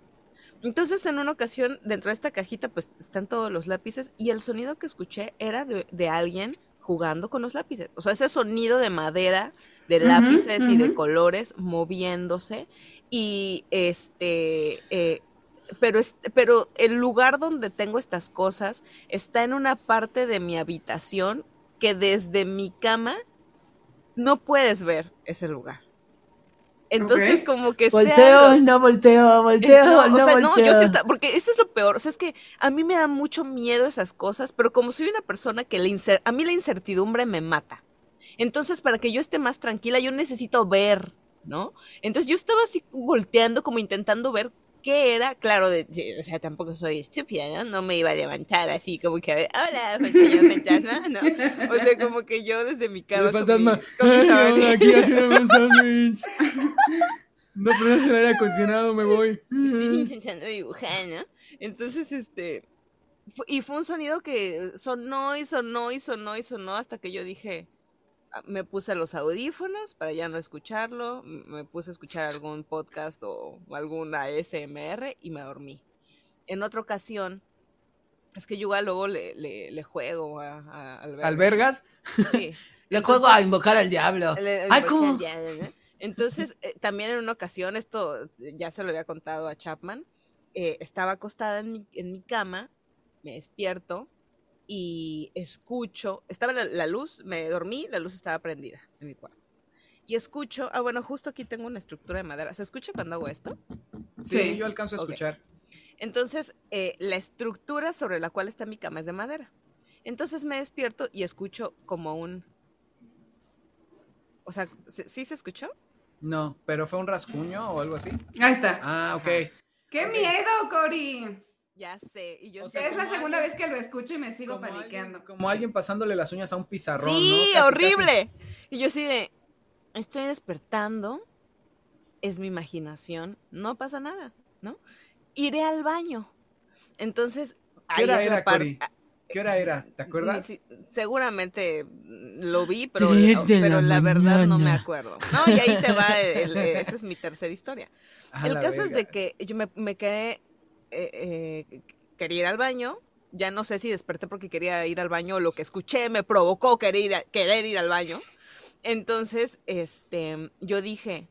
Entonces, en una ocasión, dentro de esta cajita, pues están todos los lápices y el sonido que escuché era de, alguien jugando con los lápices. O sea, ese sonido de madera, de lápices y de colores moviéndose. Y este, eh, pero, pero el lugar donde tengo estas cosas está en una parte de mi habitación que desde mi cama no puedes ver ese lugar. Entonces, como que
volteo, no volteo, volteo, no, o sea, no, yo
sí está, porque eso es lo peor, o sea, es que a mí me da mucho miedo esas cosas, pero como soy una persona que le a mí la incertidumbre me mata. Entonces, para que yo esté más tranquila, yo necesito ver, ¿no? Entonces, yo estaba así volteando, como intentando ver qué era, claro, de, o sea, tampoco soy estúpida, ¿no? No me iba a levantar así como que a ver, hola, señor fantasma, ¿no? O sea, como que yo desde mi cama.
El fantasma, con mi, con aquí haciendo un *laughs* sándwich. No prendas el aire acondicionado, me voy.
Estoy intentando dibujar, ¿no? Entonces, este, y fue un sonido que sonó y sonó y sonó y sonó hasta que yo dije, me puse los audífonos para ya no escucharlo, me puse a escuchar algún podcast o, alguna ASMR y me dormí. En otra ocasión, es que yo luego le, juego a,
albergas.
Sí. *laughs* le juego a invocar al diablo. Ay, ¿cómo?
Entonces, eh, también en una ocasión, esto ya se lo había contado a Chapman, eh, estaba acostada en mi, en mi cama, me despierto y escucho, estaba la, luz, me dormí, la luz estaba prendida en mi cuarto. Y escucho, ah, bueno, justo aquí tengo una estructura de madera. ¿Se escucha cuando hago esto?
Sí, yo alcanzo a escuchar.
Entonces, eh, la estructura sobre la cual está mi cama es de madera. Entonces me despierto y escucho como un... O sea, ¿sí se escuchó?
No, pero fue un rasguño o algo así.
Ahí está.
Ah, ok.
¡Qué miedo, Cori!
Ya sé. Y yo
sé, es la segunda vez que lo escucho y me sigo paniqueando.
como alguien pasándole las uñas a un pizarrón.
Sí, horrible. Y yo así de, estoy despertando, es mi imaginación, no pasa nada, ¿no? Iré al baño. Entonces,
¿qué hora era, Cori? ¿Qué hora era? ¿Te acuerdas?
seguramente lo vi, pero, pero la, verdad no me acuerdo. No, y ahí te va, esa es mi tercera historia. *laughs* el caso es de que yo me, me quedé eh, eh, quería ir al baño. Ya no sé si desperté porque quería ir al baño o lo que escuché me provocó querer ir, querer ir al baño. Entonces, este, yo dije,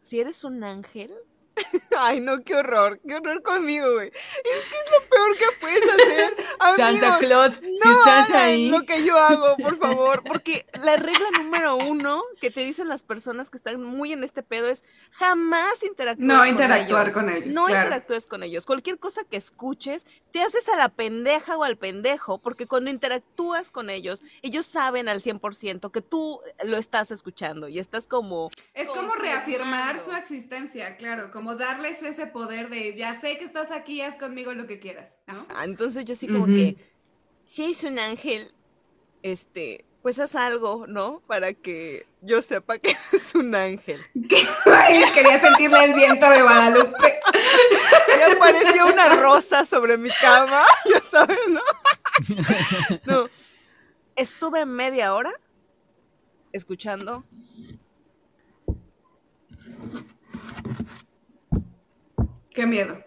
si eres un ángel, *laughs* Ay, no, qué horror, qué horror conmigo, güey. Es que es lo peor que puedes hacer. *laughs*
Santa Claus, si estás ahí.
Lo que yo hago, por favor. *laughs* Porque la regla número uno que te dicen las personas que están muy en este pedo es jamás interactúes
no, interactuar con ellos.
No interactúes con ellos. Cualquier cosa que escuches, te haces a la pendeja o al pendejo, porque cuando interactúas con ellos, ellos saben al 100% que tú lo estás escuchando y estás como.
Es como reafirmar su existencia, claro, como darles ese poder de ya sé que estás aquí, haz conmigo lo que quieras, ¿no?
Ah, entonces yo sí como que, si es un ángel, este, pues haz algo, ¿no? Para que yo sepa que *laughs* es un ángel.
Quería sentirle el viento de Guadalupe. *laughs*
Y apareció una rosa sobre mi cama, *laughs* ya sabes, ¿no? No. Estuve media hora escuchando
Qué miedo.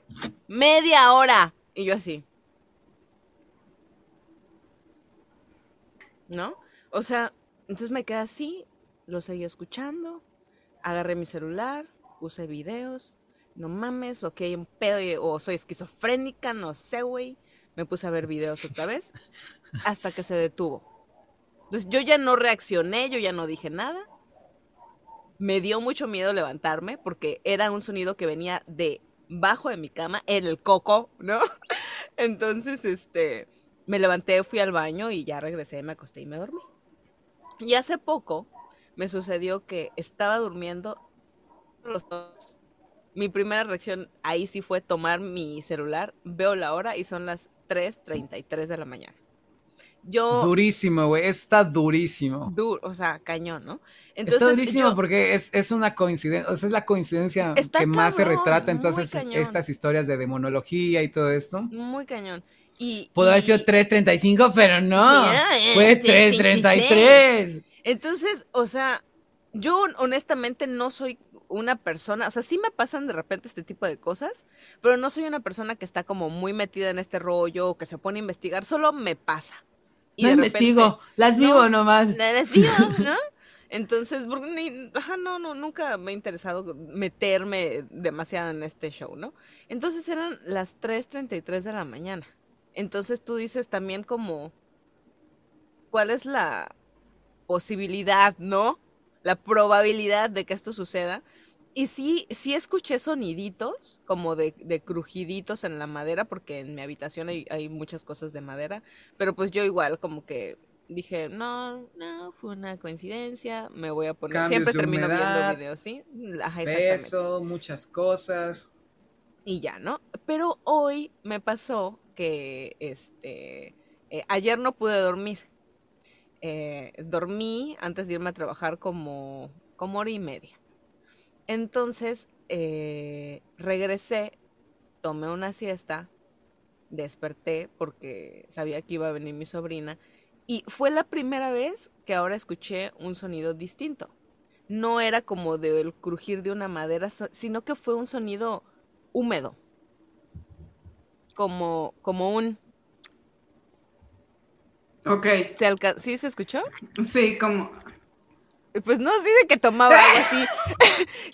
Media hora. Y yo así. ¿No? O sea, entonces me quedé así, lo seguí escuchando, agarré mi celular, puse videos, no mames, o que hay un pedo, o soy esquizofrénica, no sé, güey. Me puse a ver videos otra vez, hasta que se detuvo. Entonces yo ya no reaccioné, yo ya no dije nada. Me dio mucho miedo levantarme porque era un sonido que venía de bajo de mi cama en el coco, ¿no? *laughs* Entonces, este, me levanté, fui al baño y ya regresé, me acosté y me dormí. Y hace poco me sucedió que estaba durmiendo los dos. Mi primera reacción ahí sí fue tomar mi celular, veo la hora y son las 3.33 de la mañana. Yo,
durísimo, güey, eso está durísimo.
o sea, cañón, ¿no?
Entonces, está durísimo porque es, una coincidencia, o sea, es la coincidencia que más se retrata entonces estas historias de demonología y todo esto.
Muy cañón. Y,
Pudo haber sido 3.35, pero no, fue 3.33.
Entonces, o sea, yo honestamente no soy una persona, o sea, sí me pasan de repente este tipo de cosas, pero no soy una persona que está como muy metida en este rollo o que se pone a investigar, solo me pasa.
Y no investigo, las vivo nomás.
Las *laughs* vivo, ¿no? Entonces, ajá, no, no, nunca me ha interesado meterme demasiado en este show, ¿no? Entonces eran las 3.33 de la mañana. Entonces tú dices también como, ¿cuál es la posibilidad, no? La probabilidad de que esto suceda. Y sí, sí escuché soniditos, como de, de crujiditos en la madera, porque en mi habitación hay, hay, muchas cosas de madera, pero pues yo igual como que dije, no, no, fue una coincidencia, me voy a poner, siempre termino viendo videos, ¿sí?
Ajá, Peso, muchas cosas.
Y ya, ¿no? Pero hoy me pasó que, este, eh, ayer no pude dormir. Eh, dormí antes de irme a trabajar como, como hora y media. Entonces, eh, regresé, tomé una siesta, desperté porque sabía que iba a venir mi sobrina y fue la primera vez que ahora escuché un sonido distinto. No era como del crujir de una madera, sino que fue un sonido húmedo. Como, como un...
Ok.
¿Se ¿Sí se escuchó?
Sí, como...
Pues no, dice que tomaba algo así.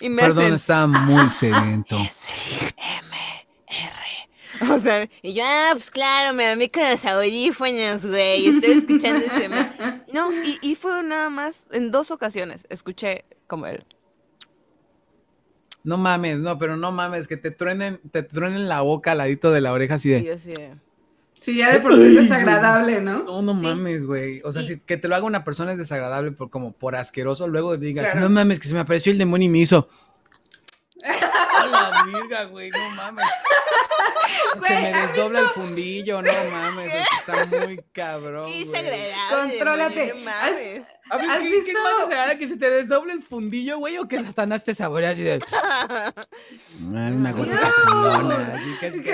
*laughs*
y me Perdón, estaba muy sediento.
O sea, y yo, ah, pues claro, me mí con los audífonos, güey, estoy escuchando ese... *laughs* No, y, y fue nada más, en dos ocasiones, escuché como él.
No mames, no, pero no mames, que te truenen, te truenen la boca al ladito de la oreja así de...
Sí, yo sí.
Sí, ya de por sí es desagradable, ¿no?
No, no mames, güey. O sea, si que te lo haga una persona es desagradable por, como por asqueroso, luego digas, no mames, que se me apareció el demonio y me hizo. A la virga, güey, no mames. *laughs* se me desdobla el fundillo, no mames, está muy cabrón.
Qué desagradable.
Contrólate.
mames. A ver, ¿qué, visto? ¿qué, es más desagradable? ¿Que se te desdoble el fundillo, güey? ¿O que Satanás te saborea así de... *laughs* Una gota no. así que es que...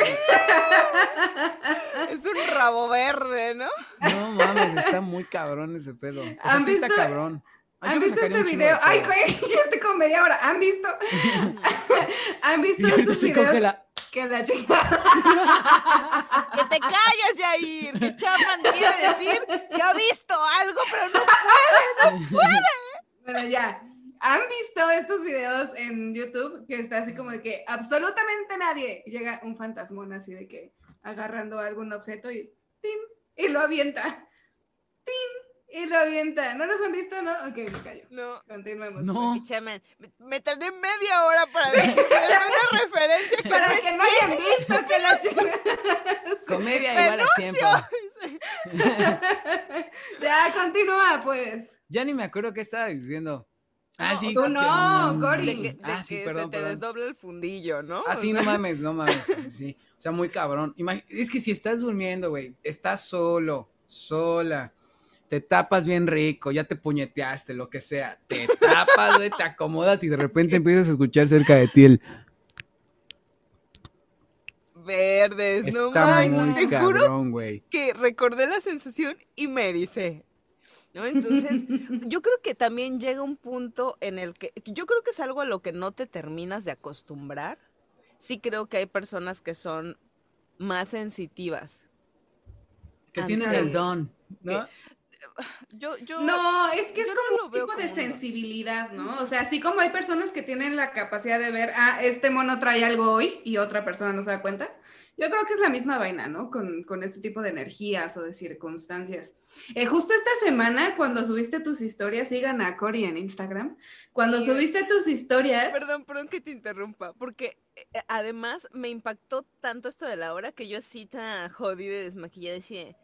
Es un rabo verde, ¿no?
No mames, está muy cabrón ese pedo. O sea, sí está cabrón.
¿Han visto este video? Ay, güey, *laughs* ya estoy como media hora. ¿Han visto? *laughs* ¿Han visto estos videos? Que la chica. *laughs*
que te calles, Jair. Que Chapman quiere decir que ha visto algo, pero no puede, no puede.
Bueno, ya. ¿Han visto estos videos en YouTube que está así como de que absolutamente nadie llega un fantasmón así de que agarrando algún objeto y ¡tin! y lo avienta? ¡Tin! Y lo avienta. ¿No los han visto, no? Ok, me callo. No. Continuemos.
No.
Pues. me, tardé media hora para decir *laughs* una referencia.
Que para que no hayan visto que la chica... *laughs*
Comedia igual a tiempo. *laughs*
ya, continúa, pues.
Ya ni me acuerdo qué estaba diciendo.
Ah, sí. Tú no, Cory.
De que, ah, sí, perdón, se te desdobla el fundillo, ¿no?
Ah, sí, no mames, no mames. Sí, O sea, muy cabrón. es que si estás durmiendo, güey, estás solo, sola te tapas bien rico, ya te puñeteaste, lo que sea, te tapas, güey, te acomodas y de repente empiezas a escuchar cerca de ti el...
Verdes, no manches, te juro que recordé la sensación y me dice, ¿no? Entonces, *laughs* yo creo que también llega un punto en el que, yo creo que es algo a lo que no te terminas de acostumbrar. Sí creo que hay personas que son más sensitivas.
Que tienen el don, ¿no?
Yo, yo,
no, es que es como un tipo de sensibilidad, ¿no? O sea, así como hay personas que tienen la capacidad de ver, ah, este mono trae algo hoy y otra persona no se da cuenta. Yo creo que es la misma vaina, ¿no? Con, con este tipo de energías o de circunstancias. Eh, justo esta semana, cuando subiste tus historias, sigan a Cory en Instagram. Cuando subiste tus historias.
Perdón, perdón que te interrumpa, porque eh, además me impactó tanto esto de la hora que yo sí tan jodida y desmaquillada decía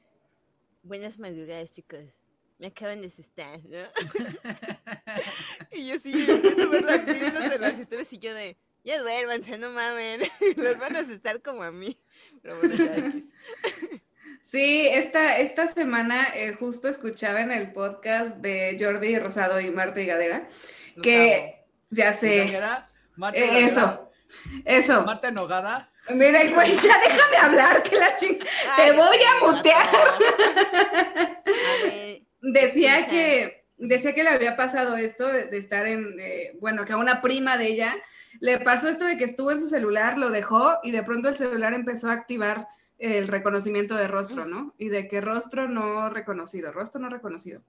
Buenas madrugadas, chicos. me acaban de asustar, ¿no? *laughs* y yo sí empiezo a ver las vistas de las historias y yo de, ya duérmanse, no mamen, *laughs* los van a asustar como a mí. Pero bueno, ya
Sí, esta, esta semana eh, justo escuchaba en el podcast de Jordi Rosado y Marta Higadera que ya sé. Marta eh, eso, eso.
Marta Enogada.
Mira, güey, ya déjame hablar, que la ching... Te voy a mutear. *laughs* decía que decía que le había pasado esto de, estar en, bueno, que a una prima de ella le pasó esto de que estuvo en su celular, lo dejó y de pronto el celular empezó a activar el reconocimiento de rostro, ¿no? Y de que rostro no reconocido, rostro no reconocido.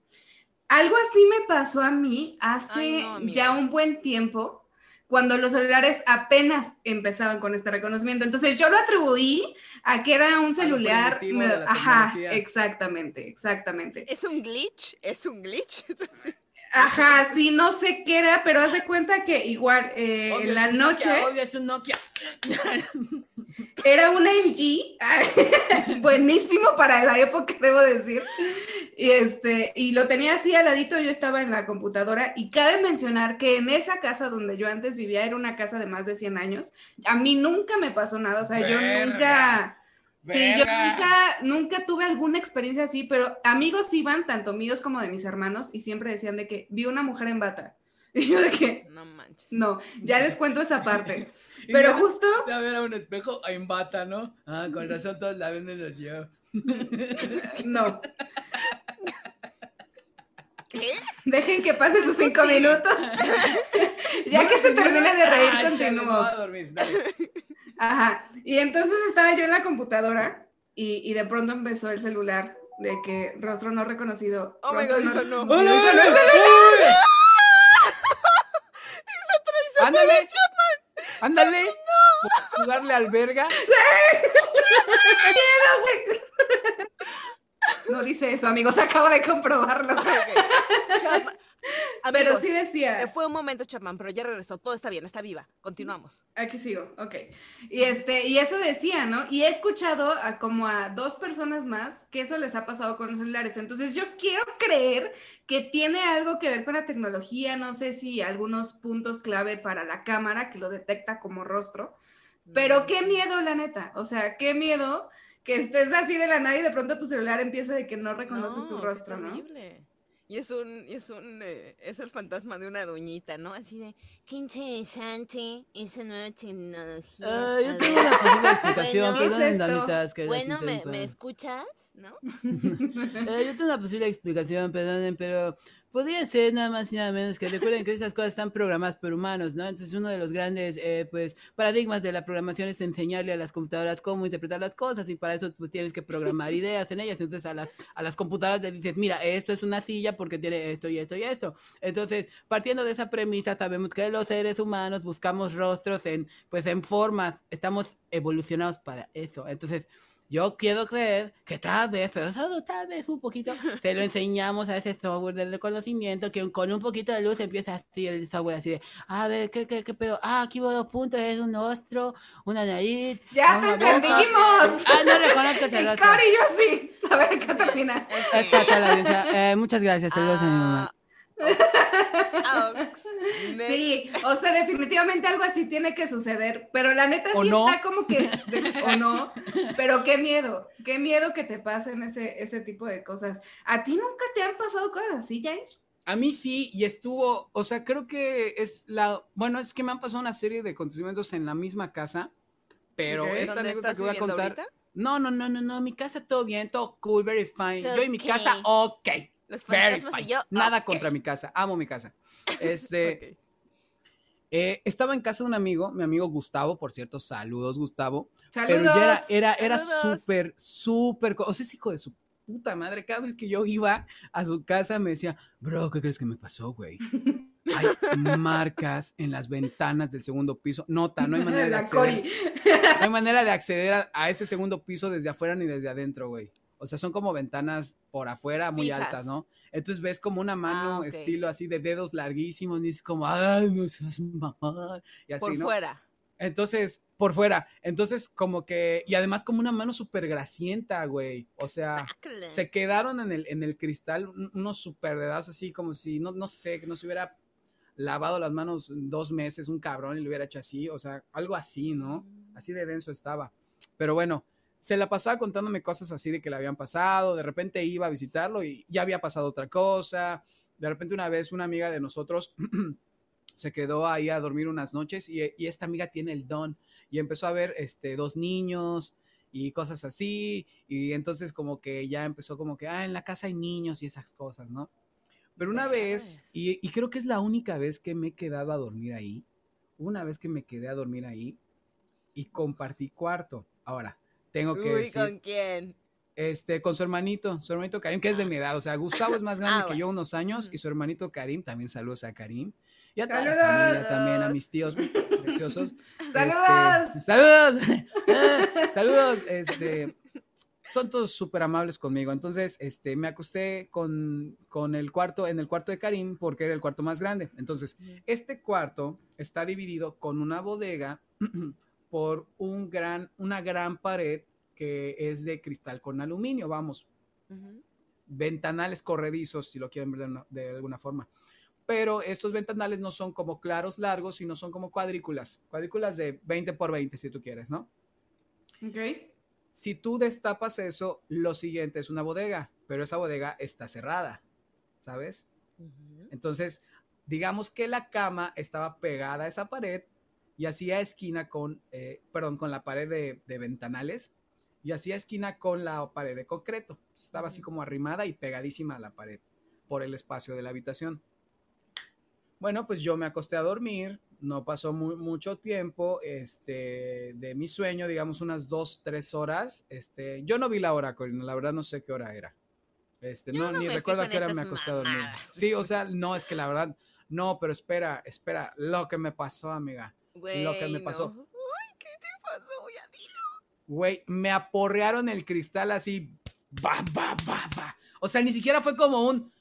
Algo así me pasó a mí hace ya un buen tiempo, cuando los celulares apenas empezaban con este reconocimiento. Entonces yo lo atribuí a que era un celular. ajá, exactamente, exactamente.
Es un glitch, es un glitch. *laughs*
Ajá, sí, no sé qué era, pero haz de cuenta que igual eh, en la noche.
es un Nokia. *laughs*
Era un LG, *laughs* buenísimo para la época, debo decir. Y, este, y lo tenía así al ladito, yo estaba en la computadora y cabe mencionar que en esa casa donde yo antes vivía era una casa de más de 100 años. A mí nunca me pasó nada, o sea, yo nunca... Sí, yo nunca, nunca tuve alguna experiencia así, pero amigos iban, tanto míos como de mis hermanos, y siempre decían de que vi una mujer en bata. *laughs* Y yo de que... No manches. No, ya les cuento esa parte. Pero justo.
A ver a un espejo en bata, ¿no? Ah, con razón todos la venden los yo. *laughs*
No. ¿Qué? Dejen que pase sus cinco minutos. *laughs* ya que se termina de reír, ah, continúo. a dormir, Ajá. Y entonces estaba yo en la computadora y, y, de pronto empezó el celular de que rostro no reconocido.
Oh
my god,
no. no.
¡Oh,
no! *laughs*
¡Ándale! Ándale. No. Jugarle alberga. *laughs*
No dice eso, amigos, acabo de comprobarlo. Pero sí decía.
Se fue un momento, Chapman, pero ya regresó. Todo está bien, está viva. Continuamos.
Aquí sigo, ok. Y este, y eso decía, ¿no? Y he escuchado a como a dos personas más que eso les ha pasado con los celulares. Entonces, yo quiero creer que tiene algo que ver con la tecnología. No sé si algunos puntos clave para la cámara que lo detecta como rostro. Pero qué miedo, la neta. O sea, qué miedo que estés así de la nada y de pronto tu celular empieza de que no reconoce tu rostro, ¿no?
Y es un, y es un, eh, es el fantasma de una doñita, ¿no? Así de, qué interesante esa nueva tecnología.
Uh, yo tengo una posible explicación, bueno, perdonen, damitas, que
Bueno, ¿me, ¿me escuchas? ¿No? *laughs*
eh, yo tengo una posible explicación, perdonen, pero Podría ser nada más y nada menos que recuerden que estas cosas están programadas por humanos, ¿no? Entonces uno de los grandes eh, pues paradigmas de la programación es enseñarle a las computadoras cómo interpretar las cosas y para eso pues tienes que programar *laughs* ideas en ellas. Entonces a las, a las computadoras les dices, mira, esto es una silla porque tiene esto y esto y esto. Entonces, partiendo de esa premisa, sabemos que los seres humanos buscamos rostros en pues en formas, estamos evolucionados para eso. Entonces, yo quiero creer que tal vez, pero solo tal vez un poquito, te lo enseñamos a ese software del reconocimiento que con un poquito de luz empieza así el software así de, a ver, ¿qué, qué, qué pedo? Ah, aquí veo dos puntos, es un rostro, una nariz.
¡Ya te entendimos!
Ah, no reconozco ese *laughs* rostro.
Cari, yo sí. A ver, ¿qué termina?
Eh, muchas gracias, saludos a mi mamá. *laughs*
sí, o sea, definitivamente algo así tiene que suceder, pero la neta sí está como que, o no, *laughs* pero qué miedo, qué miedo que te pasen ese, ese tipo de cosas. ¿A ti nunca te han pasado cosas así, Jair?
A mí sí, y estuvo, o sea, creo que es la, bueno, es que me han pasado una serie de acontecimientos en la misma casa, pero esta anécdota que voy a contar... No, no, no, no, no, mi casa todo bien, todo cool, very fine. Yo y mi casa, ok. Nada contra mi casa, amo mi casa. *laughs* Este, eh, estaba en casa de un amigo, mi amigo Gustavo, por cierto, saludos Gustavo.
Saludos.
Pero era, era, era súper, súper, o sea, es hijo de su puta madre. Cada vez que yo iba a su casa me decía, bro, ¿qué crees que me pasó, güey? Hay *laughs* marcas en las ventanas del segundo piso. Nota, no hay manera de acceder. No hay manera de acceder a ese segundo piso desde afuera ni desde adentro, güey. O sea, son como ventanas por afuera muy altas, ¿no? Entonces ves como una mano estilo así de dedos larguísimos y es como, ay, no seas mamá. Y así,
por fuera.
Entonces, por fuera. Entonces, como que, y además como una mano súper grasienta, güey. O sea, se quedaron en el, en el cristal unos súper dedos así, como si, no, no sé, que no se hubiera lavado las manos dos meses un cabrón y lo hubiera hecho así. O sea, algo así, ¿no? Mm. Así de denso estaba. Pero bueno, se la pasaba contándome cosas así de que le habían pasado. De repente iba a visitarlo y ya había pasado otra cosa. De repente una vez una amiga de nosotros *clears throat* se quedó ahí a dormir unas noches y, esta amiga tiene el don y empezó a ver este, dos niños y cosas así y entonces como que ya empezó como que, ah, en la casa hay niños y esas cosas, ¿no? Pero una vez, y, creo que es la única vez que me he quedado a dormir ahí, una vez que me quedé a dormir ahí y compartí cuarto. Ahora, tengo que
Uy, ¿con quién?
Este, con su hermanito, su hermanito Karim, que es de mi edad. O sea, Gustavo es más *laughs* grande ah, que yo unos años y su hermanito Karim, también saludos a Karim. Y a toda la familia también, a mis tíos preciosos.
¡Saludos! *laughs*
Este, ¡Saludos! *laughs* ¡Saludos! Este, son todos súper amables conmigo. Entonces, este, me acosté con, con, el cuarto, en el cuarto de Karim, porque era el cuarto más grande. Entonces, este cuarto está dividido con una bodega *clears throat* por un gran, una gran pared que es de cristal con aluminio, vamos. Ventanales corredizos, si lo quieren ver de alguna forma pero estos ventanales no son como claros largos, sino son como cuadrículas, cuadrículas de 20 por 20 si tú quieres, ¿no?
Ok.
Si tú destapas eso, lo siguiente es una bodega, pero esa bodega está cerrada, ¿sabes? Entonces, digamos que la cama estaba pegada a esa pared y hacía esquina con, eh, perdón, con la pared de, ventanales y hacía esquina con la pared de concreto. Estaba así como arrimada y pegadísima a la pared por el espacio de la habitación. Bueno, pues yo me acosté a dormir, no pasó mucho tiempo este, de mi sueño, digamos unas dos, tres horas. Este, yo no vi la hora, Corina, la verdad no sé qué hora era. Este, no, ni recuerdo a qué hora me acosté a dormir. Sí, o sea, no, es que la verdad, no, pero espera, espera, lo que me pasó, amiga. Lo que me pasó.
Ay, ¿qué te pasó? Ya dilo.
Güey, me aporrearon el cristal así, va, va, va, va. O sea, ni siquiera fue como un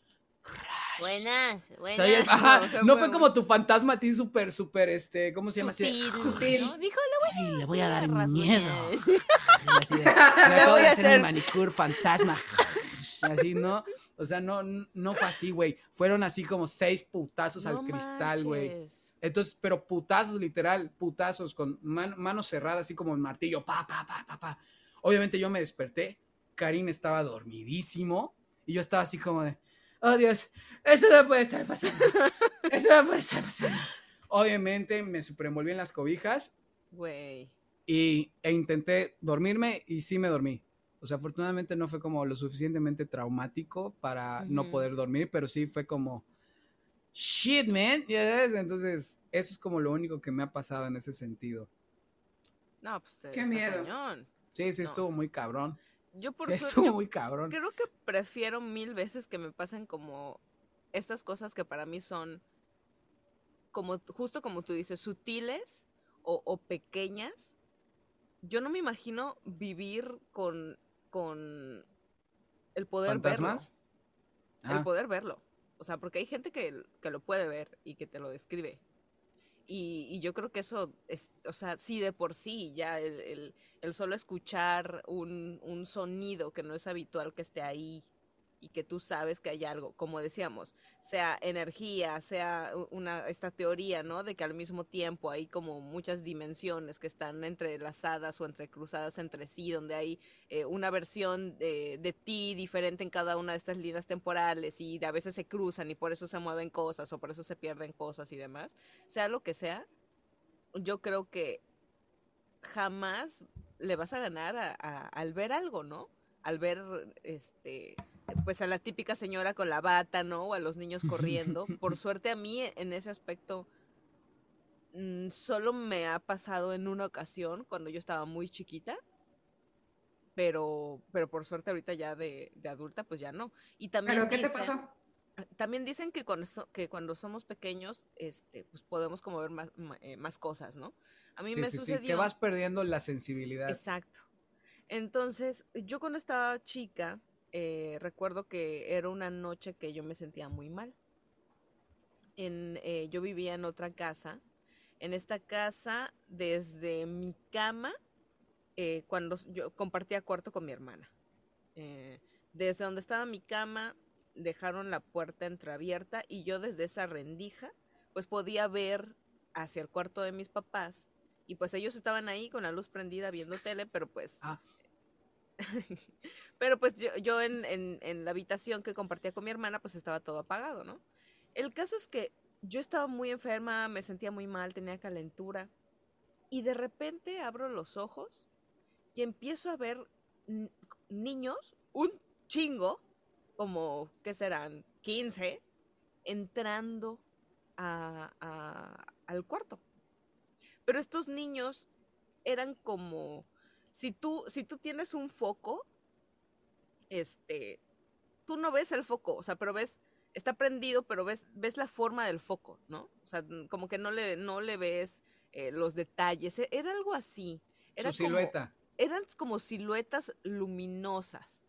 Buenas, buenas.
no, fue como tu fantasma a ti súper, súper, este, ¿cómo se llama?
Sutil, sutil. ¿no? Dijo,
le voy a, le voy a dar miedo. *laughs* Así de, *laughs* me voy a hacer, un manicure fantasma. *laughs*
Así, ¿no? O sea, no, no fue así, güey. Fueron así como seis putazos al cristal, güey. Entonces, pero putazos, literal, putazos con manos cerradas, así como el martillo, pa, pa, pa, pa, pa. Obviamente yo me desperté, Karim estaba dormidísimo y yo estaba así como de, oh Dios, eso no puede estar pasando. Eso no puede estar pasando. Obviamente me supremolví en las cobijas.
Güey.
Y, e intenté dormirme y sí me dormí. O sea, afortunadamente no fue como lo suficientemente traumático para no poder dormir, pero sí fue como, shit, man. Entonces, eso es como lo único que me ha pasado en ese sentido.
No, pues
Qué miedo.
Sí, sí, estuvo muy cabrón.
Yo por
Estuvo muy cabrón.
Creo que prefiero mil veces que me pasen como estas cosas que para mí son como justo como tú dices, sutiles o, pequeñas. Yo no me imagino vivir con, con el poder verlo. El ah. poder verlo. O sea, porque hay gente que, que lo puede ver y que te lo describe. Y, yo creo que eso, es, o sea, sí de por sí, ya el, el, solo escuchar un, un, sonido que no es habitual que esté ahí y que tú sabes que hay algo, como decíamos, sea energía, sea una, esta teoría, ¿no? De que al mismo tiempo hay como muchas dimensiones que están entrelazadas o entrecruzadas entre sí, donde hay eh, una versión de, de, ti diferente en cada una de estas líneas temporales y a veces se cruzan y por eso se mueven cosas o por eso se pierden cosas y demás, sea lo que sea, yo creo que jamás le vas a ganar al ver algo, ¿no? Al ver este pues a la típica señora con la bata, ¿no? O a los niños corriendo. *laughs* Por suerte a mí en ese aspecto mm, solo me ha pasado en una ocasión cuando yo estaba muy chiquita. Pero, pero por suerte ahorita ya de, adulta, pues ya no. Y también
¿Pero qué te pasó?
También dicen que cuando, que cuando somos pequeños, este, pues podemos como ver más, eh, más cosas, ¿no?
A mí me sucedió... Sí, que vas perdiendo la sensibilidad.
Exacto. Entonces, yo cuando estaba chica, eh, recuerdo que era una noche que yo me sentía muy mal. En, eh, yo vivía en otra casa en esta casa desde mi cama, eh, cuando yo compartía cuarto con mi hermana. Eh, desde donde estaba mi cama, dejaron la puerta entreabierta y yo desde esa rendija, pues podía ver hacia el cuarto de mis papás y pues ellos estaban ahí con la luz prendida viendo tele, pero pues... Ah. *laughs* pero pues yo, en, en, la habitación que compartía con mi hermana, pues estaba todo apagado, ¿no? El caso es que yo estaba muy enferma, me sentía muy mal, tenía calentura. Y de repente abro los ojos y empiezo a ver niños, un chingo, como, ¿qué serán? 15, entrando al cuarto. Pero estos niños eran como, si tú, si tú tienes un foco, este, tú no ves el foco, o sea, pero ves, está prendido, pero ves, ves la forma del foco, ¿no? O sea, como que no le, no le ves eh, los detalles, e, era algo así. Era
Su silueta.
eran como siluetas luminosas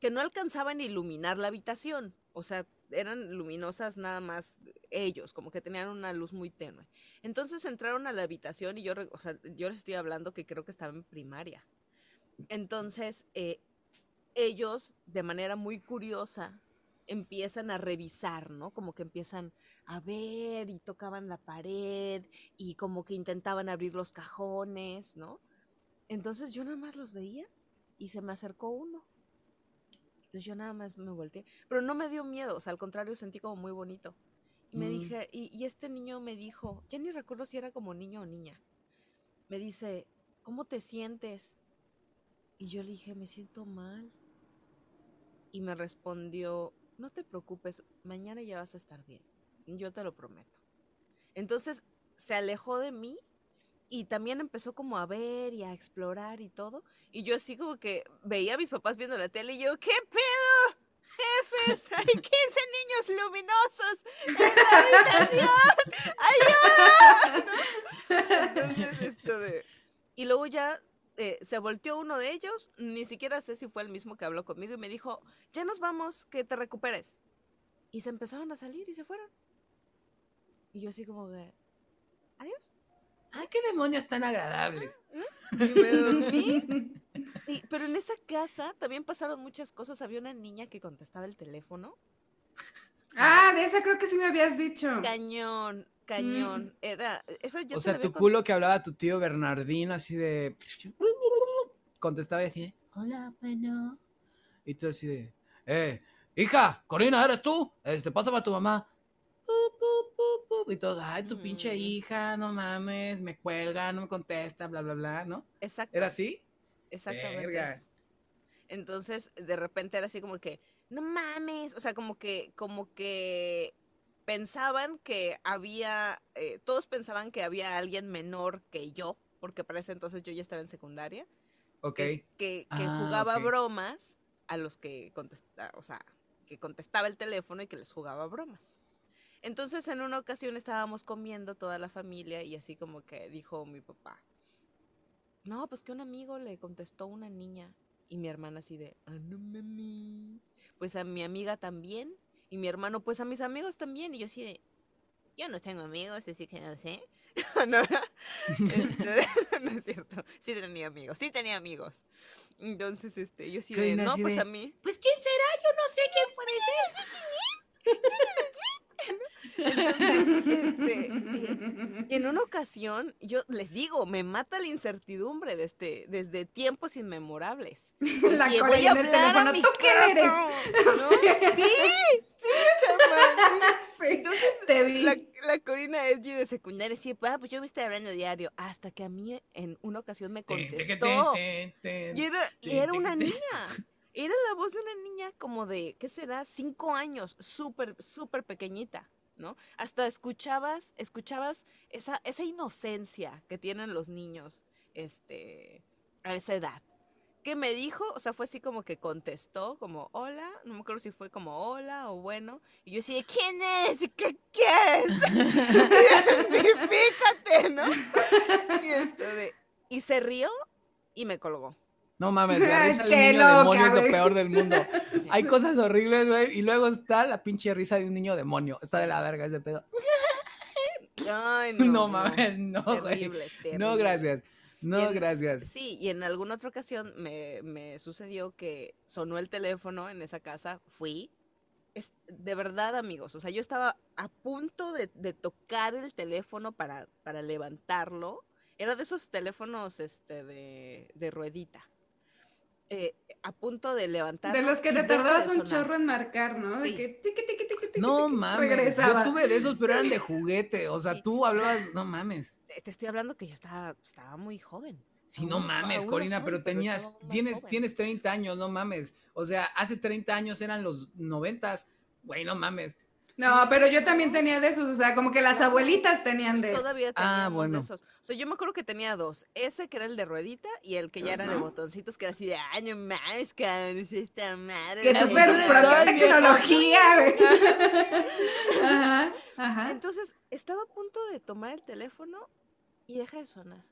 que no alcanzaban a iluminar la habitación, o sea, eran luminosas nada más ellos, como que tenían una luz muy tenue. Entonces entraron a la habitación y yo, o sea, yo les estoy hablando que creo que estaba en primaria. Entonces, eh, ellos, de manera muy curiosa, empiezan a revisar, ¿no? Como que empiezan a ver y tocaban la pared y como que intentaban abrir los cajones, ¿no? Entonces yo nada más los veía y se me acercó uno entonces yo nada más me volteé, pero no me dio miedo, o sea, al contrario, sentí como muy bonito. Y me mm. dije, y, este niño me dijo, ya ni recuerdo si era como niño o niña, me dice, ¿cómo te sientes? Y yo le dije, me siento mal. Y me respondió, no te preocupes, mañana ya vas a estar bien, yo te lo prometo. Entonces se alejó de mí y también empezó como a ver y a explorar y todo. Y yo así como que veía a mis papás viendo la tele y yo, ¿qué pedo? Jefes, hay 15 niños luminosos en la habitación. ¡Ayuda! Entonces, esto de... Y luego ya eh, se volteó uno de ellos, ni siquiera sé si fue el mismo que habló conmigo y me dijo, ya nos vamos, que te recuperes. Y se empezaron a salir y se fueron. Y yo así como de, adiós.
¡Ay, qué demonios tan agradables!
Y me dormí. *laughs* pero en esa casa también pasaron muchas cosas. Había una niña que contestaba el teléfono.
Ah, de esa creo que sí me habías dicho.
Cañón, cañón. Mm. Era,
o sea, tu culo que hablaba tu tío Bernardino, así de. Contestaba y así Hola, bueno. Y tú así de. Eh, hija, Corina, ¿eres tú? Este, pásame a tu mamá y todo, ay, tu pinche hija, no mames, me cuelga, no me contesta, bla, bla, bla, ¿no? Exacto. ¿Era así?
Exactamente. Entonces, de repente era así como que, no mames, o sea, como que, como que pensaban que había, eh, todos pensaban que había alguien menor que yo, porque para ese entonces yo ya estaba en secundaria.
Ok.
que, ah, jugaba bromas a los que contestaba, o sea, que contestaba el teléfono y que les jugaba bromas. Entonces en una ocasión estábamos comiendo toda la familia y así como que dijo mi papá, no, pues que un amigo le contestó una niña y mi hermana así de, ah, no mames, pues a mi amiga también. Y mi hermano, pues a mis amigos también. Y yo así de, yo no tengo amigos, así que no sé. *laughs* no, este, *laughs* no, es cierto, sí tenía amigos, sí tenía amigos. Entonces, este, yo sí de, no, pues a mí.
Pues quién será, yo no sé quién puede ser. *laughs*
Entonces, este, *laughs* en una ocasión, yo les digo, me mata la incertidumbre desde, desde tiempos inmemorables. *laughs* La voy a hablar a mi ¿Tú quién eres? *laughs* Sí, sí, chaval. Entonces, te vi. La, la Corina Edgy de secundaria, sí, ah, pues yo me estoy hablando diario, hasta que a mí en una ocasión me contestó. Y era, y era una niña. Era la voz de una niña como de, ¿qué será? Cinco años, súper, súper pequeñita. ¿No? Hasta escuchabas, escuchabas esa, esa inocencia que tienen los niños, este, a esa edad. ¿Qué me dijo? O sea, fue así como que contestó, como hola, no me acuerdo si fue como hola o bueno. Y yo decía, ¿quién eres? ¿Y qué quieres? *laughs* Identifícate, ¿no? Y, esto de, y se rió y me colgó.
No mames, la *laughs* risa de un niño demonio es lo peor del mundo. *laughs* Hay cosas horribles, güey. Y luego está la pinche risa de un niño demonio. Está de la verga ese pedo.
Ay, *laughs* no,
no mames, no, No, gracias. No, gracias.
Sí, y en alguna otra ocasión me, me, sucedió que sonó el teléfono en esa casa, fui. Es, de verdad, amigos, o sea, yo estaba a punto de, de tocar el teléfono para, para levantarlo. Era de esos teléfonos este, de, de ruedita. Eh, a punto de levantar.
De los que te tardabas un chorro en marcar, ¿no? De que
No mames. Yo tuve de esos, pero eran de *laughs* juguete. O sea, tú hablabas, no mames.
Te estoy hablando que yo estaba, estaba muy joven.
Sí, no mames, Corina, pero tenías, tienes, tienes 30 años, no mames. O sea, hace 30 años eran los 90, güey, no mames.
No, pero yo también tenía de esos, o sea, como que las abuelitas tenían de
esos. Todavía ah, teníamos de esos. O sea, yo me acuerdo que tenía dos. Ese que era el de ruedita y el que ya era de botoncitos, que era así de, ay, no más, cabrón, es esta madre.
Que súper pro tecnología. *laughs*
ajá, ajá. Entonces, estaba a punto de tomar el teléfono y deja de sonar.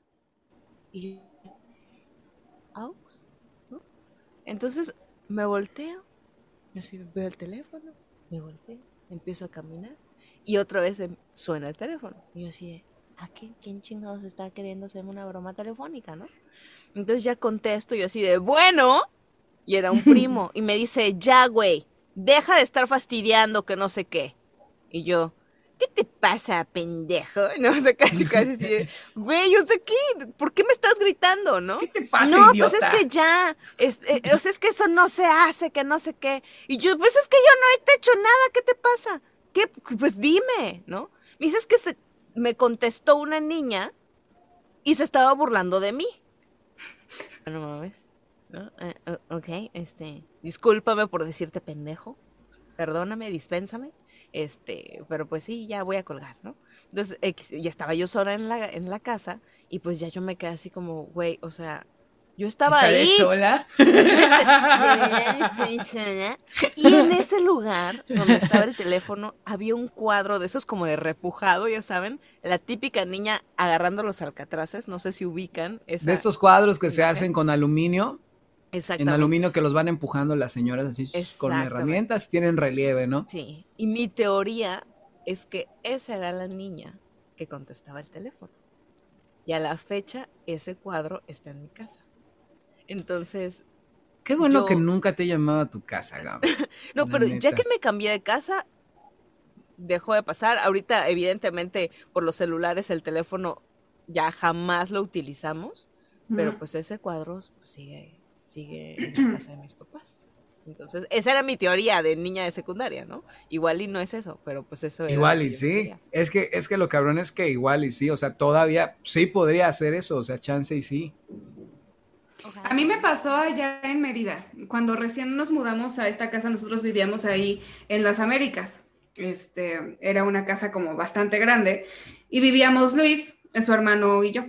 Y aux, ¿no? Entonces, me volteo, yo sí veo el teléfono, me volteo empiezo a caminar y otra vez em, suena el teléfono. Y yo así ¿a quién, quién chingados está queriendo hacerme una broma telefónica, no? Entonces ya contesto yo así de, bueno, y era un *laughs* primo, y me dice, ya, güey, deja de estar fastidiando que no sé qué. Y yo, ¿qué te pasa, pendejo? *laughs* No sé, casi, casi así güey, yo sé qué, ¿por qué me estás gritando, no?
¿Qué te pasa,
No, pues es que ya, es, eh, o sea, es que eso no se hace, que no sé qué. Y yo, pues es que yo no he hecho nada, ¿qué te pasa? ¿Qué? Pues dime, ¿no? Me dices que se, me contestó una niña y se estaba burlando de mí. *laughs* No mames. ¿no? Eh, ok, este, discúlpame por decirte pendejo. Perdóname, dispénsame. Este, pero pues sí, ya voy a colgar, ¿no? Entonces, ya estaba yo sola en la, en la casa y pues ya yo me quedé así como, güey, o sea, yo estaba ahí.
sola? *laughs*
Estoy sola. Y en *laughs* ese lugar donde estaba el teléfono había un cuadro de esos como de repujado, ya saben, la típica niña agarrando los alcatraces, no sé si ubican.
de estos cuadros que se hacen con aluminio en aluminio que los van empujando las señoras así con herramientas, tienen relieve, ¿no?
Sí. Y mi teoría es que esa era la niña que contestaba el teléfono. Y a la fecha ese cuadro está en mi casa. Entonces...
Qué bueno que nunca te he llamado a tu casa, Gaby. *laughs*
no, pero ya que me cambié de casa, dejó de pasar. Ahorita, evidentemente, por los celulares, el teléfono ya jamás lo utilizamos. Pero pues ese cuadro pues, sigue sigue en la casa de mis papás. Entonces, esa era mi teoría de niña de secundaria, ¿no? Igual y no es eso, pero pues eso era
Igual y sí. Es que, es que lo cabrón es que igual y sí, o sea, todavía sí podría hacer eso, o sea, chance y sí.
A mí me pasó allá en Mérida. Cuando recién nos mudamos a esta casa, nosotros vivíamos ahí en las Américas. Este, era una casa como bastante grande y vivíamos Luis, su hermano y yo.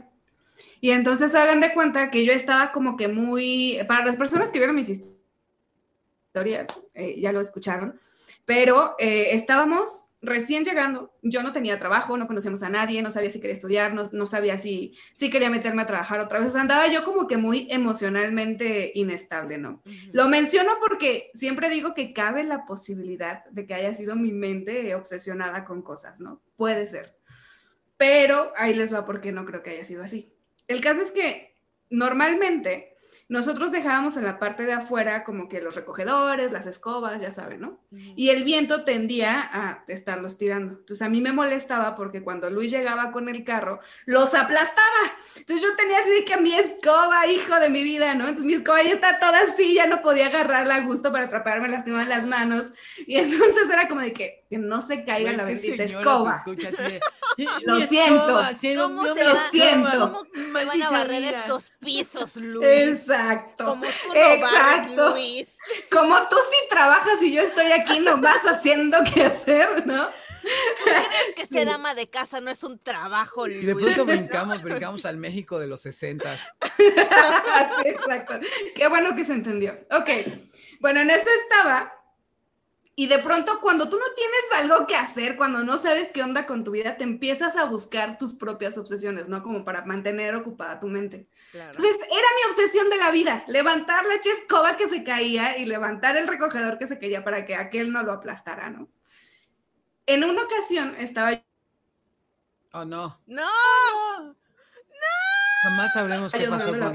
Y entonces hagan de cuenta que yo estaba como que muy, para las personas que vieron mis historias, eh, ya lo escucharon, pero eh, estábamos recién llegando, yo no tenía trabajo, no conocíamos a nadie, no sabía si quería estudiar, no, sabía si, si quería meterme a trabajar otra vez, o sea, andaba yo como que muy emocionalmente inestable, ¿no? Lo menciono porque siempre digo que cabe la posibilidad de que haya sido mi mente obsesionada con cosas, ¿no? Puede ser. Pero ahí les va porque no creo que haya sido así. El caso es que normalmente nosotros dejábamos en la parte de afuera como que los recogedores, las escobas, ya saben, ¿no? Y el viento tendía a estarlos tirando. Entonces a mí me molestaba porque cuando Luis llegaba con el carro, los aplastaba. Entonces yo tenía así de que mi escoba, hijo de mi vida, ¿no? Entonces mi escoba ya está toda así, ya no podía agarrarla a gusto para atraparme, lastimaban las manos. Y entonces era como de que, no se caiga la bendita escoba. *laughs* lo siento. lo siento.
¿Cómo me van a barrer estos pisos, Luis?
Exacto.
Como tú no Luis. *laughs*
Como tú sí trabajas y yo estoy aquí nomás haciendo qué hacer, ¿no?
¿Crees que ser ama de casa no es un trabajo, Luis?
Y de pronto *laughs* brincamos, brincamos al México de los sesentas. *laughs*
sí, exacto. Qué bueno que se entendió. Ok. Bueno, en eso estaba y de pronto cuando tú no tienes algo que hacer, cuando no sabes qué onda con tu vida, te empiezas a buscar tus propias obsesiones, ¿no? Como para mantener ocupada tu mente. Entonces, era mi obsesión de la vida, levantar la chescoba que se caía y levantar el recogedor que se caía para que aquel no lo aplastara, ¿no? En una ocasión estaba
Oh, no.
¡No!
¡No! Jamás sabremos qué pasó con...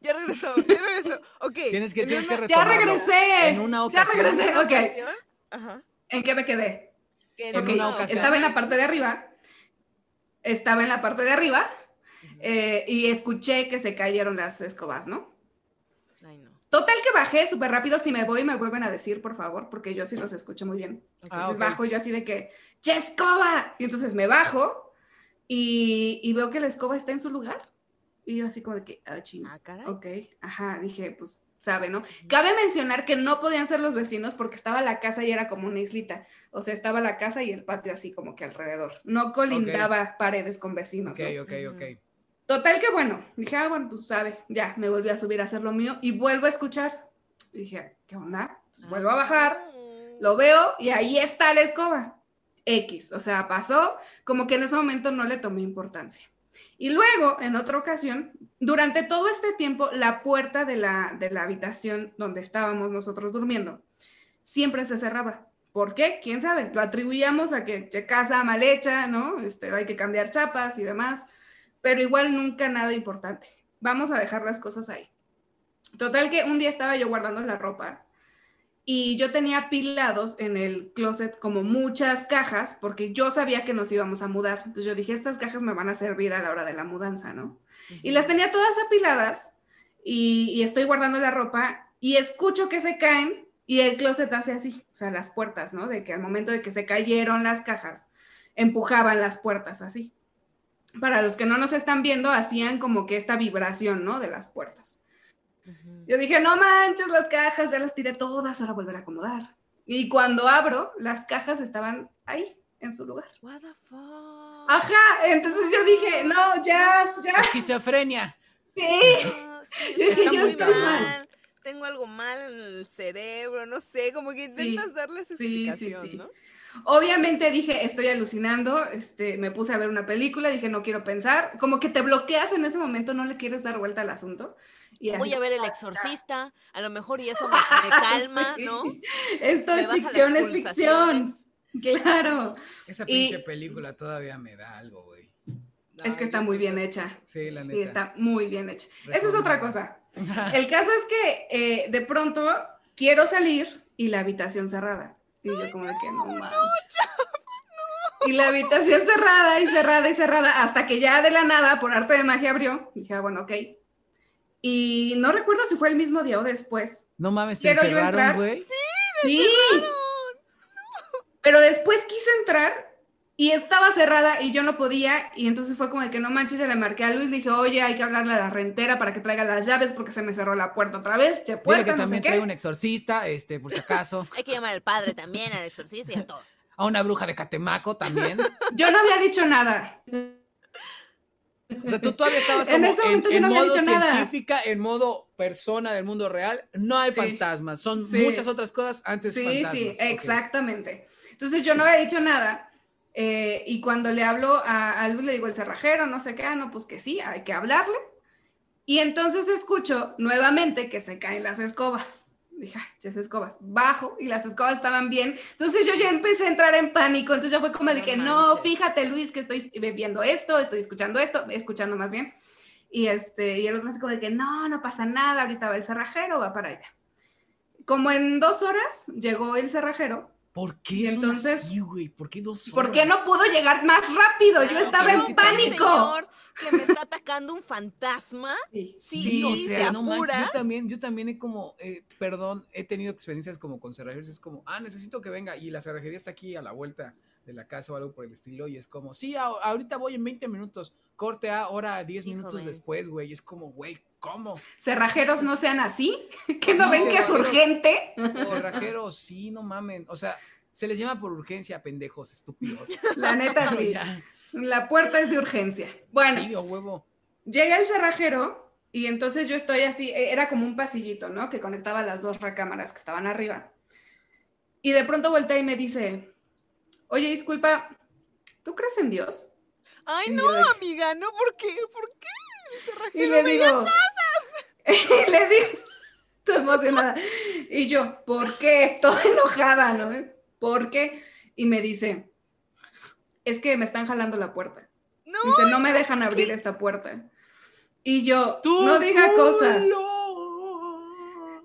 Ya regresó, ya regresó. *laughs* Ok.
Tienes que, tienes que
Ya regresé.
En una ocasión.
Ya regresé, ok.
Ajá.
¿En qué me quedé?
En una ocasión.
Estaba en la parte de arriba. Estaba en la parte de arriba. Eh, y escuché que se cayeron las escobas, ¿no?
Ay, no.
Total que bajé súper rápido. Si me voy, me vuelven a decir, por favor, porque yo sí los escucho muy bien. Entonces
Ah, ok.
bajo yo así de que, ¡ya escoba! Y entonces me bajo y, y veo que la escoba está en su lugar. Y yo así como de que, ah, ching.
Ah, caray.
Ok, ajá, dije, pues, sabe, ¿no? Cabe mencionar que no podían ser los vecinos porque estaba la casa y era como una islita. O sea, estaba la casa y el patio así como que alrededor. No colindaba paredes con vecinos.
Ok,
¿no?
ok, ok.
Total que bueno, dije, ah, bueno, pues sabe, ya, me volví a subir a hacer lo mío y vuelvo a escuchar. Y dije, ¿qué onda? Entonces, vuelvo a bajar, lo veo y ahí está la escoba. X, o sea, pasó, como que en ese momento no le tomé importancia. Y luego, en otra ocasión, durante todo este tiempo, la puerta de la, de la habitación donde estábamos nosotros durmiendo siempre se cerraba. ¿Por qué? ¿Quién sabe? Lo atribuíamos a que casa mal hecha, ¿no? Este, hay que cambiar chapas y demás, pero igual nunca nada importante. Vamos a dejar las cosas ahí. Total que un día estaba yo guardando la ropa y yo tenía apilados en el closet como muchas cajas porque yo sabía que nos íbamos a mudar. Entonces yo dije, estas cajas me van a servir a la hora de la mudanza, ¿no? Y las tenía todas apiladas y, y estoy guardando la ropa y escucho que se caen y el closet hace así, o sea, las puertas, ¿no? De que al momento de que se cayeron las cajas, empujaban las puertas así. Para los que no nos están viendo, hacían como que esta vibración, ¿no? De las puertas. Yo dije, no manches, las cajas, ya las tiré todas, ahora volver a acomodar. Y cuando abro, las cajas estaban ahí, en su lugar.
What the fuck?
Ajá, entonces yo dije, no, ya, ya,
Esquizofrenia.
sí.
No, sí,
Yo
está
dije, yo
estoy
mal.
mal.
Tengo algo mal en el cerebro, no sé, como que intentas darles
sí, sí,
explicación,
sí.
¿no?
Obviamente dije, estoy alucinando, este, me puse a ver una película, dije, no quiero pensar, como que te bloqueas en ese momento, no le quieres dar vuelta al asunto. Y
Voy a ver El Exorcista, a lo mejor y eso me, *laughs* me calma,
Sí.
¿no?
Esto
Me
es ficción, es ficción. Claro,
Esa
Y-
pinche película todavía me da algo, güey.
es que está muy bien hecha.
Sí, la neta.
Sí, está muy bien hecha. Esa es otra cosa. El caso es que eh, de pronto quiero salir y la habitación cerrada. Y yo como de que no manches. Y la habitación cerrada y cerrada y cerrada hasta que ya de la nada, por arte de magia, abrió. Y dije, ah, bueno, ok. Y no recuerdo si fue el mismo día o después.
No mames, te
Quiero yo
encerraron,
entrar.
güey.
Sí. Pero después quise entrar y estaba cerrada y yo no podía. Y entonces fue como de que no manches, ya le marqué a Luis. Dije, oye, hay que hablarle a la rentera para que traiga las llaves porque se me cerró la puerta otra vez. Che,
Dile
puerta,
que
no sé
también
qué.
trae un exorcista, este, por si acaso. *laughs*
Hay que llamar al padre también, al exorcista y a todos.
A una bruja de Catemaco también. *laughs*
Yo no había dicho nada.
O sea, tú todavía estabas
En
como
ese momento
en,
yo
en
no había
modo
dicho nada.
científica, en modo persona del mundo real. No hay
Sí.
fantasmas, son
Sí.
muchas otras cosas antes
Sí,
fantasmas.
sí,
Ok.
exactamente. Entonces yo no había dicho nada. Eh, y cuando le hablo a, a Luis, le digo el cerrajero, no sé qué, ah, no, pues que sí, hay que hablarle. Y entonces escucho nuevamente que se caen las escobas. Dije, ay, escobas. Bajo y las escobas estaban bien. Entonces yo ya empecé a entrar en pánico. Entonces ya fue como de
No
que, no, fíjate Luis, que estoy viendo esto, estoy escuchando esto, escuchando más bien. Y, este, y el otro así como de que, no, no pasa nada, ahorita va el cerrajero, va para allá. Como en dos horas llegó el cerrajero
¿Por qué
Y entonces-
así, güey? ¿Por qué dos
¿Por qué
horas?
no pudo llegar más rápido? Yo
Claro,
estaba
pero es
en pánico.
Señor, que me está atacando un fantasma.
Sí,
Sí,
Sí, o sea,
se
no manches, yo también, yo también he como, eh, perdón, he tenido experiencias como con cerrajeros, es como, ah, necesito que venga, y la cerrajería está aquí a la vuelta de la casa o algo por el estilo, y es como, sí, a- ahorita voy en 20 minutos, corte a hora 10
Hijo,
minutos después, güey, y es como, güey, ¿cómo?
Cerrajeros no sean así, *laughs* que no ven que es urgente.
Cerrajeros, sí, no mamen, o sea, se les llama por urgencia, pendejos, estúpidos. *laughs*
La neta *laughs* sí. La puerta es de urgencia. Bueno,
sí, huevo.
llega el cerrajero y entonces yo estoy así, e- era como un pasillito, ¿no? Que conectaba las dos recámaras que estaban arriba. Y de pronto voltea y me dice, oye, disculpa, ¿tú crees en Dios?
Ay, no, amiga, no, ¿por qué? ¿Por qué?
Y le digo, y *laughs* le digo, estoy emocionada. Y yo, ¿por qué? Toda enojada, ¿no? ¿Por qué? Y me dice, es que me están jalando la puerta. Dice, no me dejan abrir esta puerta. Y yo, no diga cosas.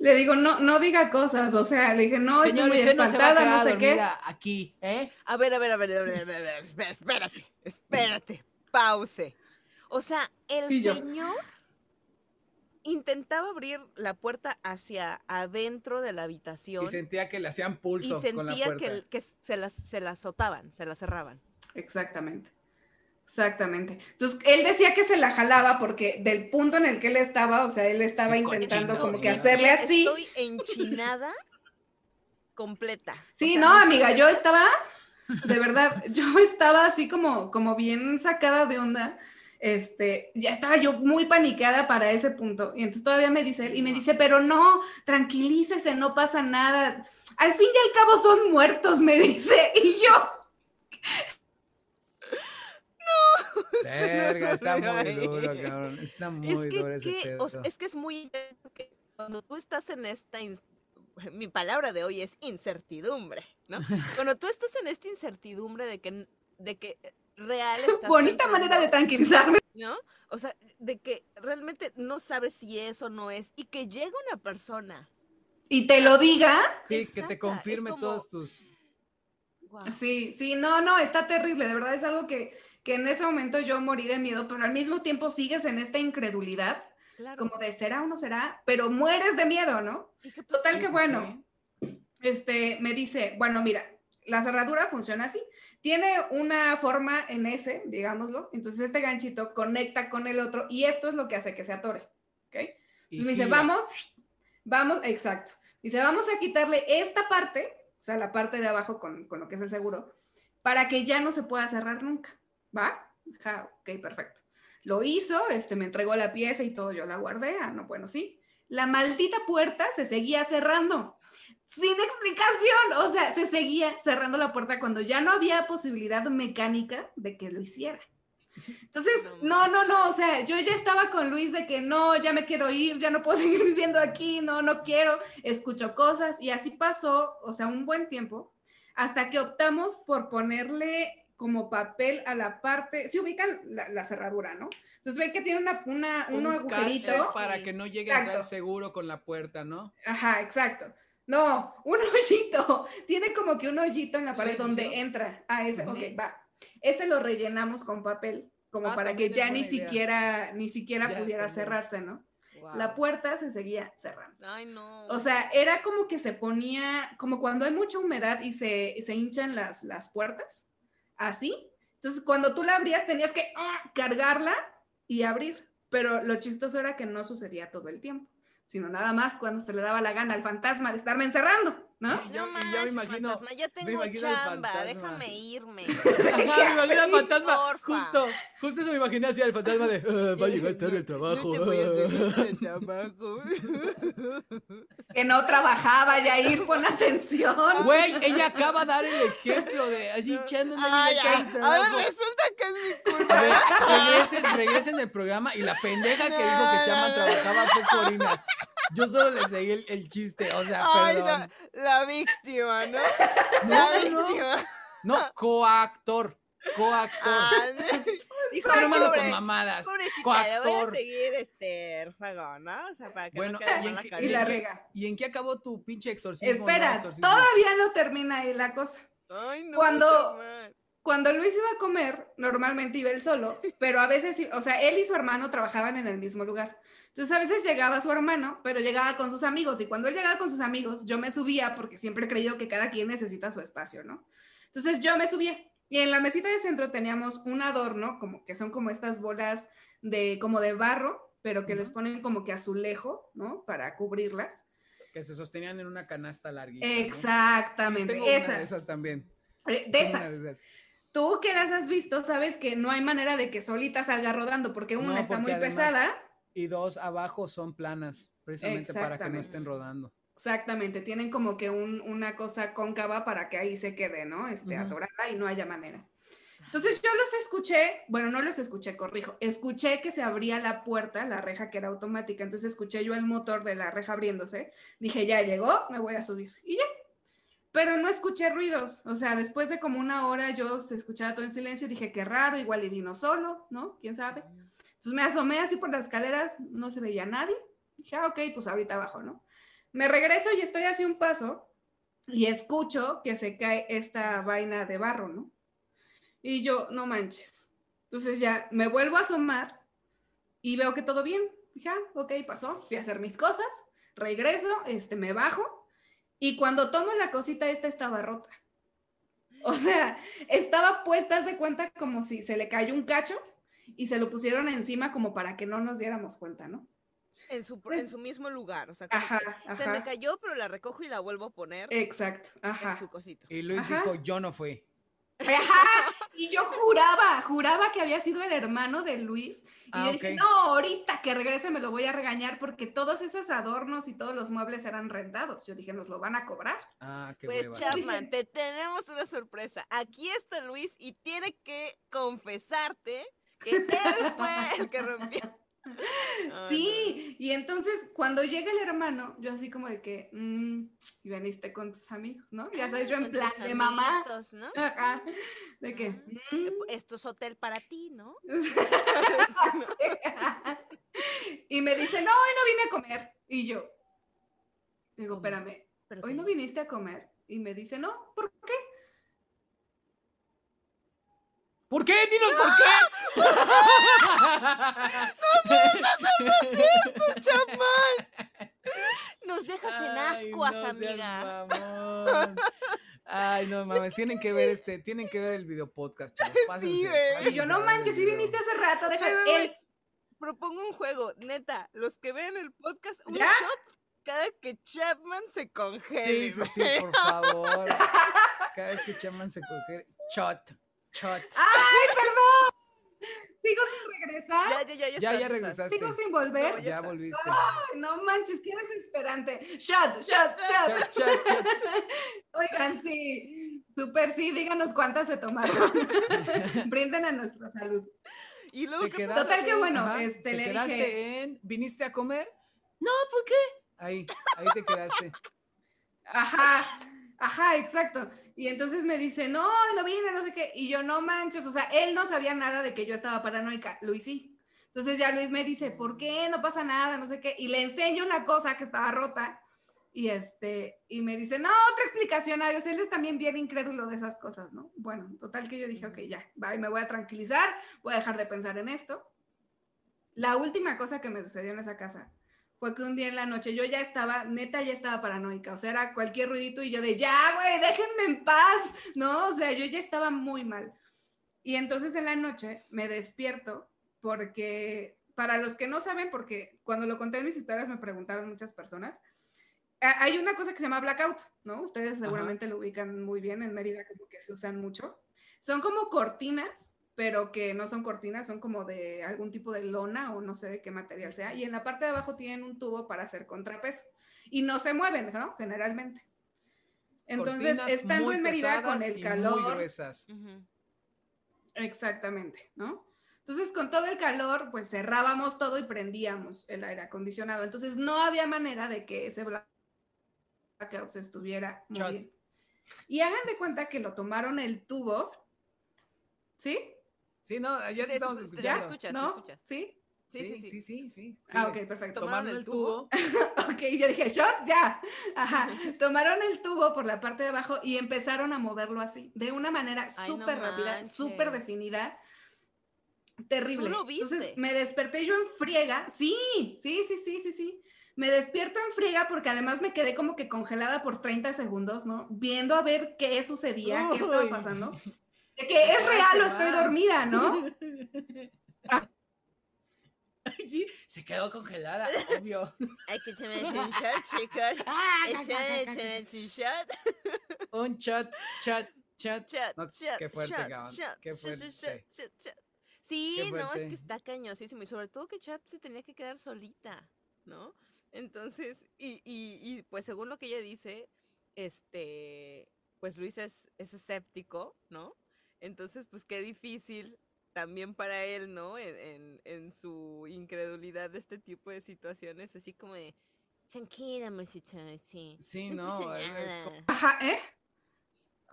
Le digo, no, no diga cosas, o sea, le dije, no, estoy muy espantada, no, sé qué.
Aquí, ¿eh?
A ver, a ver, a ver, a ver, a ver, espérate, espérate, pause. O sea, el señor intentaba abrir la puerta hacia adentro de la habitación.
Y sentía que le hacían pulso.
Y sentía Que, que se, las, se la azotaban, se la cerraban.
Exactamente. Exactamente. Entonces, él decía que se la jalaba porque del punto en el que él estaba, o sea, él estaba intentando como que hacerle así.
Estoy enchinada completa.
Sí, no, amiga, yo estaba, de verdad, yo estaba así como, como bien sacada de onda. Este, ya estaba yo muy paniqueada para ese punto. Y entonces todavía me dice él, y me dice, pero no, tranquilícese, no pasa nada. Al fin y al cabo son muertos, me dice. *laughs* Y yo, *laughs*
Verga, está muy duro, cabrón. Está muy duro ese pedo.
es que es muy cuando tú estás en esta mi palabra de hoy es incertidumbre, ¿no? *laughs* Cuando tú estás en esta incertidumbre de que de que real *laughs*
bonita manera de tranquilizarme,
¿no? O sea, de que realmente no sabes si es o no es y que llega una persona
y te lo diga,
sí, que te confirme todos tus
Sí, sí, no, no, está terrible, de verdad es algo que que en ese momento yo morí de miedo, pero al mismo tiempo sigues en esta incredulidad, como de será o no será, pero mueres de miedo, ¿no? Total que bueno, este, me dice, bueno, mira, la cerradura funciona así, tiene una forma en S, digámoslo, entonces este ganchito conecta con el otro y esto es lo que hace que se atore, ¿ok? Y me dice, vamos, vamos, exacto. Dice, vamos a quitarle esta parte, o sea, la parte de abajo con, con lo que es el seguro, para que ya no se pueda cerrar nunca. ¿Va? ok, perfecto. Lo hizo, este, me entregó la pieza y todo, yo la guardé. Ah, no, bueno, sí. La maldita puerta se seguía cerrando. Sin explicación, o sea, se seguía cerrando la puerta cuando ya no había posibilidad mecánica de que lo hiciera. Entonces, no, no, no, o sea, yo ya estaba con Luis de que no, ya me quiero ir, ya no puedo *laughs* seguir viviendo aquí, no, no quiero, escucho cosas y así pasó, o sea, un buen tiempo, hasta que optamos por ponerle como papel a la parte, si ubican la, cerradura, ¿no? Entonces ven que tiene una, una un, agujerito.
Para que no llegue a entrar seguro con la puerta, ¿no?
Ajá, exacto. No, *laughs* un hoyito. Tiene como que un hoyito en la pared donde entra. Ah, ese, ok, va. Ese lo rellenamos con papel, como ah, para que ya ni siquiera, ni siquiera pudiera cerrarse, ¿no? La puerta se seguía cerrando.
Ay, no.
O sea, era como que se ponía, como cuando hay mucha humedad y se, se hinchan las, las puertas así. Entonces, cuando tú la abrías, tenías que ah, cargarla y abrir. Pero lo chistoso era que no sucedía todo el tiempo, sino nada más cuando se le daba la gana al fantasma de estarme encerrando. ¿No?
yo, me imagino, fantasma, ya tengo chamba, déjame irme. *laughs*
Ajá, me imagino el fantasma, justo, justo eso me imaginé así el fantasma de, ah, va a llegar tarde *laughs* el trabajo.
que no trabajaba, Yair, pon atención.
Güey, ella acaba de dar el ejemplo de así echándome
Ay, Ahora resulta que es mi culpa. A ver,
regresen, regresen del programa y la pendeja que dijo que Chama trabajaba fue Corina. Yo solo le seguí el, chiste, o sea, Ay, perdón.
La, víctima, ¿no? *laughs* La víctima.
No, coactor. Coactor. Ah, *laughs*
dijo, no pobre, con mamadas. Coactor. voy a seguir este, el juego, ¿no? O sea, para que bueno, no quede
y, en, y la rega.
¿Y en qué acabó tu pinche exorcismo?
Espera, todavía no termina ahí la cosa.
Ay, no.
Cuando, cuando Luis iba a comer, normalmente iba él solo, *laughs* pero a veces, o sea, él y su hermano trabajaban en el mismo lugar. Entonces a veces llegaba su hermano, pero llegaba con sus amigos y cuando él llegaba con sus amigos, yo me subía porque siempre he creído que cada quien necesita su espacio, ¿no? Entonces yo me subía y en la mesita de centro teníamos un adorno, como que son como estas bolas de como de barro, pero que les ponen como que azulejo, ¿no? Para cubrirlas.
Que se sostenían en una canasta larga.
Exactamente, esas.
de esas también.
Eh, de esas tú que las has visto, sabes que no hay manera de que solita salga rodando porque una está muy pesada.
Y dos abajo son planas, precisamente para que no estén rodando.
Exactamente, tienen como que una cosa cóncava para que ahí se quede, ¿no? Este, atorada y no haya manera. Entonces yo los escuché, bueno, no los escuché, corrijo, escuché que se abría la puerta, la reja que era automática, entonces escuché yo el motor de la reja abriéndose, dije, ya llegó, me voy a subir. Y ya, pero no escuché ruidos. O sea, después de como una hora yo se escuchaba todo en silencio, dije, qué raro, igual y vino solo, ¿no? ¿Quién sabe? Entonces me asomé así por las escaleras, no se veía nadie. Dije, ah, ok, pues ahorita abajo, ¿no? Me regreso y estoy así un paso y escucho que se cae esta vaina de barro, ¿no? Y yo, no manches. Entonces ya me vuelvo a asomar y veo que todo bien. Dije, ah, ok, pasó, fui a hacer mis cosas, regreso, este, me bajo y cuando tomo la cosita, esta estaba rota. O sea, estaba puesta, de cuenta como si se le cayó un cacho y se lo pusieron encima como para que no nos diéramos cuenta, ¿no?
En su, en su mismo lugar, o sea, se me cayó, pero la recojo y la vuelvo a poner.
Exacto, ajá.
En su cosito.
Y Luis dijo, yo no fui.
Y yo juraba, juraba que había sido el hermano de Luis. Y ah, yo dije, no, ahorita que regrese me lo voy a regañar porque todos esos adornos y todos los muebles eran rentados. Yo dije, nos lo van a cobrar.
Ah, qué
Pues Chapman, te tenemos una sorpresa. Aquí está Luis y tiene que confesarte que él fue el que rompió. *laughs*
sí, y entonces cuando llega el hermano, yo así como de que, mm, y veniste con tus amigos, ¿no? Ya sabes, yo en plan de mamá.
¿no?
De que,
mm". esto es hotel para ti, ¿no? *laughs*
y me dice, no, hoy no vine a comer. Y yo, digo, espérame, ¿hoy no viniste a comer? Y me dice, no, ¿por qué?
¿Por qué? Dinos por qué.
no puedes hacernos esto, chamán. Nos dejas en ascuas, amiga.
Ay, no mames, tienen que ver este, tienen que ver el video podcast, chavos.
Pásense, sí, y yo no manches, si viniste hace rato, deja el...
Propongo un juego, neta, los que ven el podcast, un shot cada que Chapman se congele.
Sí, sí, sí, por favor. *laughs* Cada vez que Chapman se congele, shot.
¡Ay, *laughs* perdón! Sigo sin regresar.
Ya, ya, ya,
ya, ya, regresaste.
Sigo sin volver.
ya, volviste.
Ay, no manches, qué desesperante. Shot, shot, shot. shot, shot. *laughs* Oigan, sí, súper sí, díganos cuántas se tomaron. *laughs* Brinden a nuestra salud.
Y luego,
¿qué Total que bueno, este,
¿te
le
quedaste
dije...
en, ¿viniste a comer? No, ¿por qué? Ahí, ahí te quedaste.
Ajá, ajá, exacto. Y entonces me dice, no, no viene, no sé qué. Y yo, no manches, o sea, él no sabía nada de que yo estaba paranoica. Luis sí. Entonces ya Luis me dice, ¿por qué? No pasa nada, no sé qué. Y le enseño una cosa que estaba rota. Y este, y me dice, no, otra explicación, a Él es también bien incrédulo de esas cosas, ¿no? Bueno, total que yo dije, ok, ya, va, me voy a tranquilizar, voy a dejar de pensar en esto. La última cosa que me sucedió en esa casa fue que un día en la noche yo ya estaba, neta, ya estaba paranoica, o sea, era cualquier ruidito y yo de, ya, güey, déjenme en paz, ¿no? O sea, yo ya estaba muy mal. Y entonces en la noche me despierto porque, para los que no saben, porque cuando lo conté en mis historias me preguntaron muchas personas, hay una cosa que se llama blackout, ¿no? Ustedes seguramente lo ubican muy bien en Mérida, como que se usan mucho. Son como cortinas pero que no son cortinas, son como de algún tipo de lona o no sé de qué material sea. Y en la parte de abajo tienen un tubo para hacer contrapeso. Y no se mueven, ¿no? Generalmente. Entonces, estando en Mérida con el calor. Muy gruesas. Exactamente, ¿no? Entonces, con todo el calor, pues cerrábamos todo y prendíamos el aire acondicionado. Entonces, no había manera de que ese blackout se estuviera moviendo. Y hagan de cuenta que lo tomaron el tubo, ¿sí?
Sí, no, ya te estamos escuchando. ¿Ya
escuchas? ¿No? escuchas?
¿Sí?
Sí, sí, sí, sí, sí,
Ah, ok, perfecto.
Tomaron el tubo. *laughs*
ok, yo dije, shot, ya. Ajá. *laughs* Tomaron el tubo por la parte de abajo y empezaron a moverlo así, de una manera súper rápida, súper definida. Terrible.
¿Tú lo viste?
Entonces me desperté yo en friega. Sí, sí, sí, sí, sí, sí. Me despierto en friega porque además me quedé como que congelada por 30 segundos, ¿no? Viendo a ver qué sucedía, qué estaba pasando. De que es real o estoy dormida, ¿no? *laughs*
Ay, sí, se quedó congelada, obvio. *laughs*
Hay que tomarse un shot, chicos. *laughs*
Ah,
un shot.
Un shot, shot, shot.
shot,
qué fuerte, cabrón. Qué fuerte.
Sí, no, es que está cañosísimo. Y sobre todo que Chat se tenía que quedar solita, ¿no? Entonces, y, y, y pues según lo que ella dice, este, pues Luis es, es escéptico, ¿no? Entonces, pues qué difícil también para él, ¿no? En, en, su incredulidad de este tipo de situaciones, así como de, tranquila, muchacha, sí.
Sí, no, es
Ajá, ¿eh?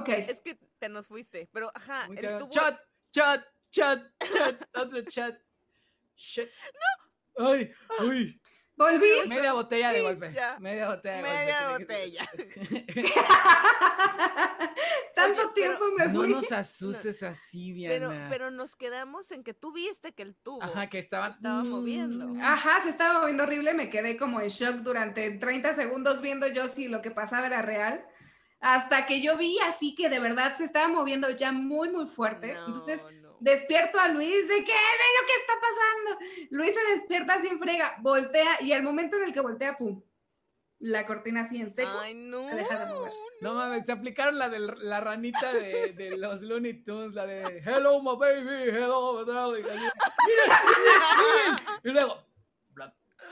Es que te nos fuiste, pero ajá.
El tubo... Chat, chat, chat, chat, otro chat. Shit. *laughs* No. Ay, uy.
Volví.
Media botella de golpe. Media botella de
Media botella.
Tanto tiempo me fui.
No nos asustes así, Diana.
Pero, pero nos quedamos en que tú viste que el tubo
Ajá, que estaba,
estaba moviendo.
Ajá, se estaba moviendo horrible. Me quedé como en shock durante 30 segundos viendo yo si lo que pasaba era real. Hasta que yo vi así que de verdad se estaba moviendo ya muy, muy fuerte. Entonces despierto a Luis de qué, de lo que está pasando. Luis se despierta sin frega, voltea y al momento en el que voltea, pum, la cortina así en seco.
Ay, no.
deja de mover.
No mames, te aplicaron la de la ranita de, de los Looney Tunes, la de Hello, my baby, hello, my darling. Miren, miren, Y luego,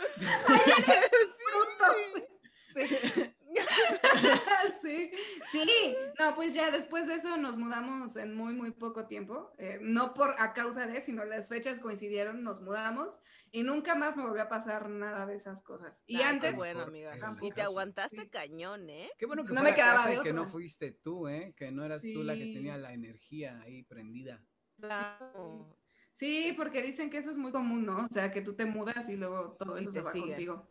*laughs*
sí. *laughs* sí, sí, no, pues ya después de eso nos mudamos en muy, muy poco tiempo, eh, no por a causa de, sino las fechas coincidieron, nos mudamos y nunca más me volvió a pasar nada de esas cosas. Y antes...
bueno, amiga. Y te aguantaste cañón, ¿eh?
Qué bueno que no me quedaba que no fuiste tú, ¿eh? Que no eras tú la que tenía la energía ahí prendida.
Claro. Sí, porque dicen que eso es muy común, ¿no? O sea, que tú te mudas y luego todo eso se va contigo.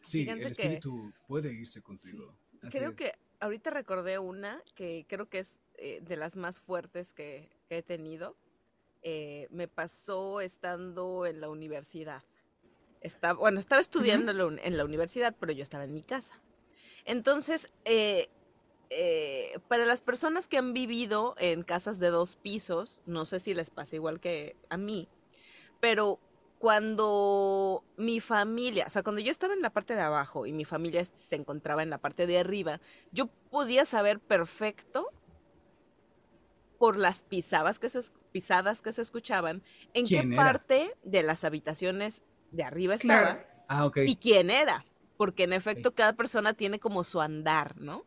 Sí, el espíritu puede irse contigo.
creo que ahorita recordé una que creo que es eh, de las más fuertes que, he tenido. Eh, me pasó estando en la universidad. Estaba, bueno, estaba estudiando en, la, universidad, pero yo estaba en mi casa. Entonces, eh, para las personas que han vivido en casas de dos pisos, no sé si les pasa igual que a mí, pero cuando mi familia, o sea, cuando yo estaba en la parte de abajo y mi familia se encontraba en la parte de arriba, yo podía saber perfecto por las pisadas que se, pisadas que se escuchaban en qué parte de las habitaciones de arriba estaba
ah,
y quién era, porque en efecto cada persona tiene como su andar, ¿no?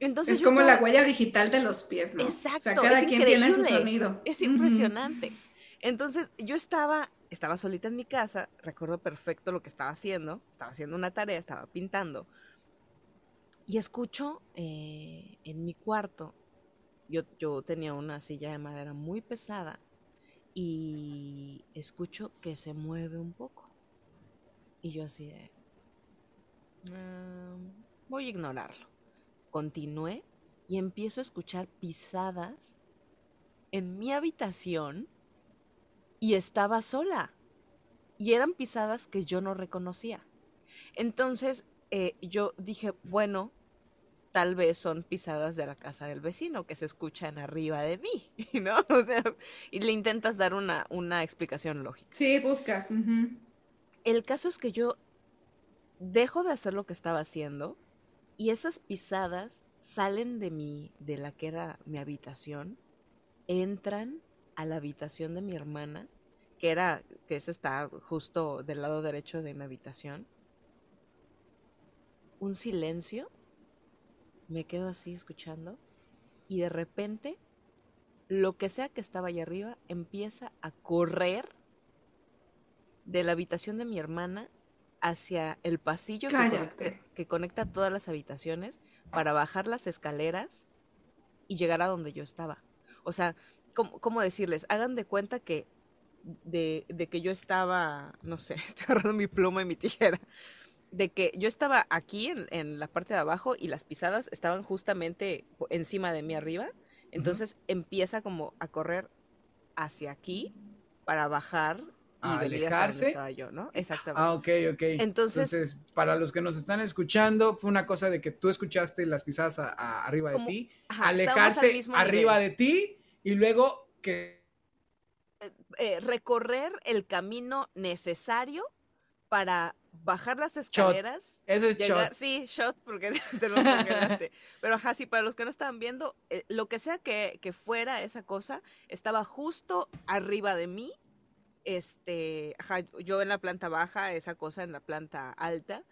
Entonces es como la huella digital de los pies, ¿no?
Exacto,
cada quien tiene su sonido.
Es impresionante. Entonces yo estaba estaba solita en mi casa, recuerdo perfecto lo que estaba haciendo, estaba haciendo una tarea, estaba pintando, y escucho eh, en mi cuarto, yo, yo tenía una silla de madera muy pesada, y escucho que se mueve un poco. Y yo así de... Mm, voy a ignorarlo. Continué y empiezo a escuchar pisadas en mi habitación y estaba sola. Y eran pisadas que yo no reconocía. Entonces eh, yo dije, bueno, tal vez son pisadas de la casa del vecino que se escuchan arriba de mí, *laughs* ¿no? O sea, y le intentas dar una, una explicación lógica.
Sí, buscas.
El caso es que yo dejo de hacer lo que estaba haciendo y esas pisadas salen de mi, de la que era mi habitación, entran a la habitación de mi hermana, que era, que ese está justo del lado derecho de mi habitación. Un silencio. Me quedo así escuchando. Y de repente, lo que sea que estaba allá arriba empieza a correr de la habitación de mi hermana hacia el pasillo que conecta, que conecta, todas las habitaciones para bajar las escaleras y llegar a donde yo estaba. O sea, ¿cómo, decirles? Hagan de cuenta que de, que yo estaba, no sé, *laughs* estoy agarrando mi pluma y mi tijera, de que yo estaba aquí en, la parte de abajo y las pisadas estaban justamente encima de mí arriba, entonces empieza como a correr hacia aquí para bajar y
a alejarse.
estaba yo, ¿no? Exactamente.
Ah, ok, ok. Entonces, para los que nos están escuchando, fue una cosa de que tú escuchaste las pisadas arriba de ti, alejarse arriba de ti y luego que...
Eh, recorrer el camino necesario para bajar las escaleras.
Eso es shot.
Sí, shot, porque *laughs* te lo. *laughs* Pero ajá, sí, para los que no estaban viendo, eh, lo que sea que, que, fuera esa cosa, estaba justo arriba de mí. Este, ajá, yo en la planta baja, esa cosa en la planta alta,